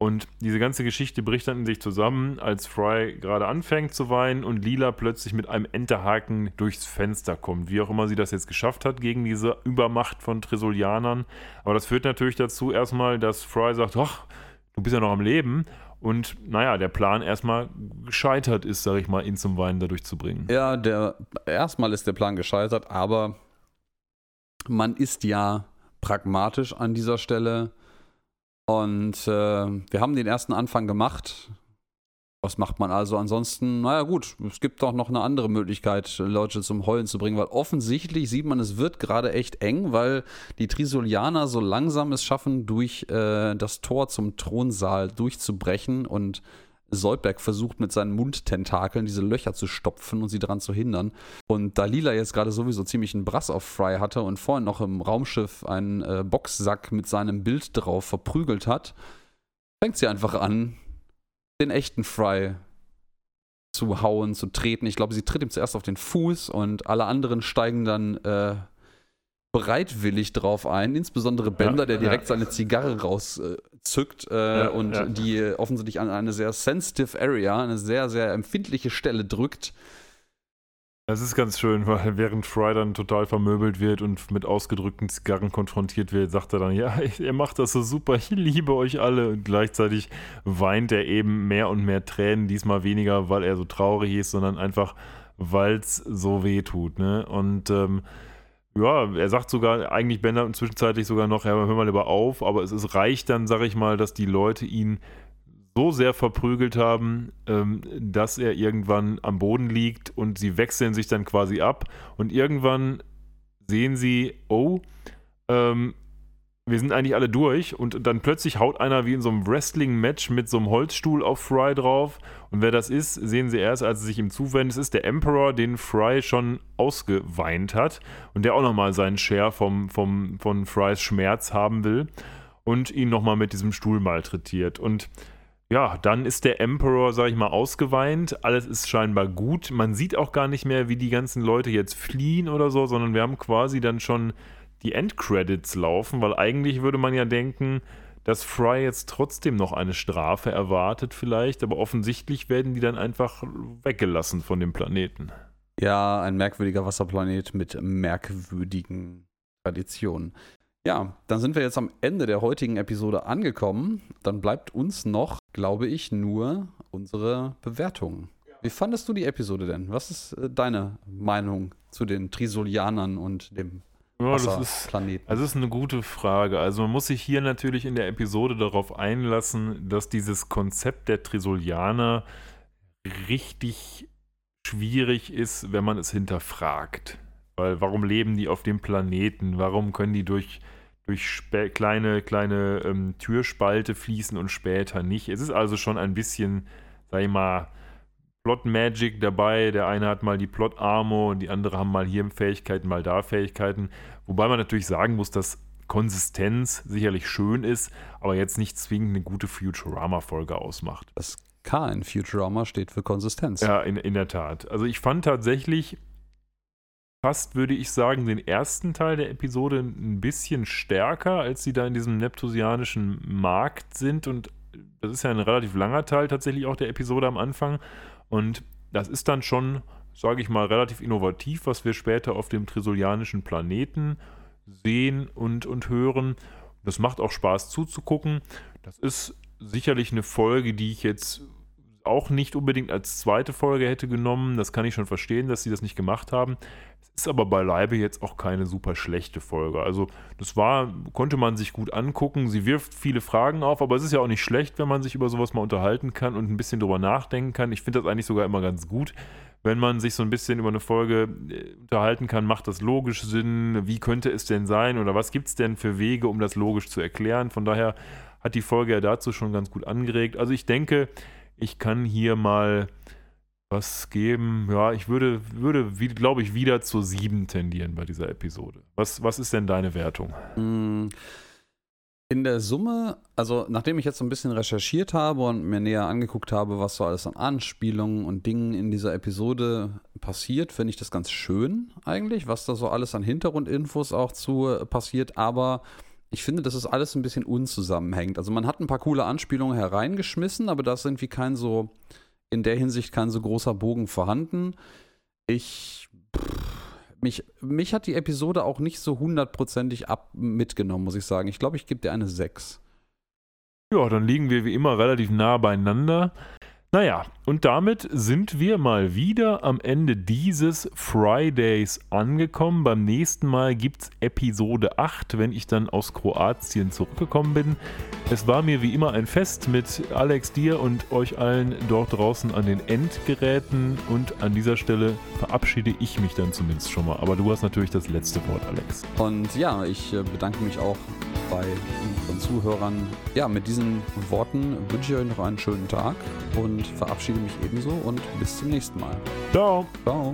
Und diese ganze Geschichte bricht dann in sich zusammen, als Fry gerade anfängt zu weinen und Lila plötzlich mit einem Enterhaken durchs Fenster kommt. Wie auch immer sie das jetzt geschafft hat gegen diese Übermacht von Tresolianern. Aber das führt natürlich dazu erstmal, dass Fry sagt, ach, du bist ja noch am Leben. Und naja, der Plan erstmal gescheitert ist, sag ich mal, ihn zum Weinen dadurch zu bringen. Ja, der erstmal ist der Plan gescheitert, aber man ist ja pragmatisch an dieser Stelle und äh, wir haben den ersten Anfang gemacht. Was macht man also ansonsten? Naja gut, es gibt doch noch eine andere Möglichkeit, Leute zum Heulen zu bringen, weil offensichtlich sieht man, es wird gerade echt eng, weil die Trisolianer so langsam es schaffen, durch äh, das Tor zum Thronsaal durchzubrechen und Soldberg versucht mit seinen Mundtentakeln diese Löcher zu stopfen und sie daran zu hindern. Und da Lila jetzt gerade sowieso ziemlich einen Brass auf Fry hatte und vorhin noch im Raumschiff einen äh, Boxsack mit seinem Bild drauf verprügelt hat, fängt sie einfach an, den echten Fry zu hauen, zu treten. Ich glaube, sie tritt ihm zuerst auf den Fuß und alle anderen steigen dann äh, bereitwillig drauf ein, insbesondere Bender, ja, der direkt ja. seine Zigarre rauszückt äh, ja, und die offensichtlich an eine sehr sensitive Area, eine sehr, sehr empfindliche Stelle drückt. Das ist ganz schön, weil während Fry dann total vermöbelt wird und mit ausgedrückten Zigarren konfrontiert wird, sagt er dann, ja, ihr macht das so super, ich liebe euch alle. Und gleichzeitig weint er eben mehr und mehr Tränen, diesmal weniger, weil er so traurig ist, sondern einfach, weil es so weh tut. Ne? Und ähm, ja, er sagt sogar, eigentlich Bender zwischenzeitlich sogar noch, ja, hör mal lieber auf, aber es, es reicht dann, sag ich mal, dass die Leute ihn so sehr verprügelt haben, ähm, dass er irgendwann am Boden liegt und sie wechseln sich dann quasi ab. Und irgendwann sehen sie, oh, ähm, wir sind eigentlich alle durch und dann plötzlich haut einer wie in so einem Wrestling-Match mit so einem Holzstuhl auf Fry drauf. Und wer das ist, sehen sie erst, als sie sich ihm zuwenden. Es ist der Emperor, den Fry schon ausgeweint hat und der auch nochmal seinen Share vom, vom, von Frys Schmerz haben will und ihn nochmal mit diesem Stuhl malträtiert. Und ja, dann ist der Emperor, sag ich mal, ausgeweint. Alles ist scheinbar gut. Man sieht auch gar nicht mehr, wie die ganzen Leute jetzt fliehen oder so, sondern wir haben quasi dann schon die Endcredits laufen, weil eigentlich würde man ja denken, dass Fry jetzt trotzdem noch eine Strafe erwartet vielleicht, aber offensichtlich werden die dann einfach weggelassen von dem Planeten. Ja, ein merkwürdiger Wasserplanet mit merkwürdigen Traditionen. Ja, dann sind wir jetzt am Ende der heutigen Episode angekommen. Dann bleibt uns noch, glaube ich, nur unsere Bewertung. Wie fandest du die Episode denn? Was ist äh, deine Meinung zu den Trisolianern und dem ja, das ist, also das ist eine gute Frage. Also man muss sich hier natürlich in der Episode darauf einlassen, dass dieses Konzept der Trisolianer richtig schwierig ist, wenn man es hinterfragt. Weil warum leben die auf dem Planeten? Warum können die durch, durch kleine, kleine ähm, Türspalte fließen und später nicht? Es ist also schon ein bisschen, sag ich mal, Plot Magic dabei. Der eine hat mal die Plot Armor und die andere haben mal hier Fähigkeiten, mal da Fähigkeiten. Wobei man natürlich sagen muss, dass Konsistenz sicherlich schön ist, aber jetzt nicht zwingend eine gute Futurama-Folge ausmacht. Das K in Futurama steht für Konsistenz. Ja, in, in der Tat. Also ich fand tatsächlich fast, würde ich sagen, den ersten Teil der Episode ein bisschen stärker, als sie da in diesem neptusianischen Markt sind. Und das ist ja ein relativ langer Teil tatsächlich auch der Episode am Anfang. Und das ist dann schon, sage ich mal, relativ innovativ, was wir später auf dem trisolianischen Planeten sehen und, und hören. Das macht auch Spaß zuzugucken. Das ist sicherlich eine Folge, die ich jetzt auch nicht unbedingt als zweite Folge hätte genommen. Das kann ich schon verstehen, dass sie das nicht gemacht haben. Es ist aber beileibe jetzt auch keine super schlechte Folge. Also, das war, konnte man sich gut angucken. Sie wirft viele Fragen auf, aber es ist ja auch nicht schlecht, wenn man sich über sowas mal unterhalten kann und ein bisschen drüber nachdenken kann. Ich finde das eigentlich sogar immer ganz gut, wenn man sich so ein bisschen über eine Folge äh, unterhalten kann. Macht das logisch Sinn? Wie könnte es denn sein? Oder was gibt es denn für Wege, um das logisch zu erklären? Von daher hat die Folge ja dazu schon ganz gut angeregt. Also, ich denke, ich kann hier mal was geben. Ja, ich würde, würde glaube ich, wieder zur 7 tendieren bei dieser Episode. Was, was ist denn deine Wertung? Mm, in der Summe, also nachdem ich jetzt so ein bisschen recherchiert habe und mir näher angeguckt habe, was so alles an Anspielungen und Dingen in dieser Episode passiert, finde ich das ganz schön eigentlich, was da so alles an Hintergrundinfos auch zu äh, passiert, aber ich finde, dass es alles ein bisschen unzusammenhängt. Also man hat ein paar coole Anspielungen hereingeschmissen, aber da ist irgendwie kein so in der Hinsicht kein so großer Bogen vorhanden. Ich. mich, mich hat die Episode auch nicht so hundertprozentig ab mitgenommen, muss ich sagen. Ich glaube, ich gebe dir eine 6. Ja, dann liegen wir wie immer relativ nah beieinander. Naja, und damit sind wir mal wieder am Ende dieses Fridays angekommen. Beim nächsten Mal gibt es Episode 8, wenn ich dann aus Kroatien zurückgekommen bin. Es war mir wie immer ein Fest mit Alex, dir und euch allen dort draußen an den Endgeräten. Und an dieser Stelle verabschiede ich mich dann zumindest schon mal. Aber du hast natürlich das letzte Wort, Alex. Und ja, ich äh, bedanke mich auch bei unseren Zuhörern. Ja, mit diesen Worten wünsche ich euch noch einen schönen Tag und verabschiede mich ebenso und bis zum nächsten Mal. Ciao. Ciao.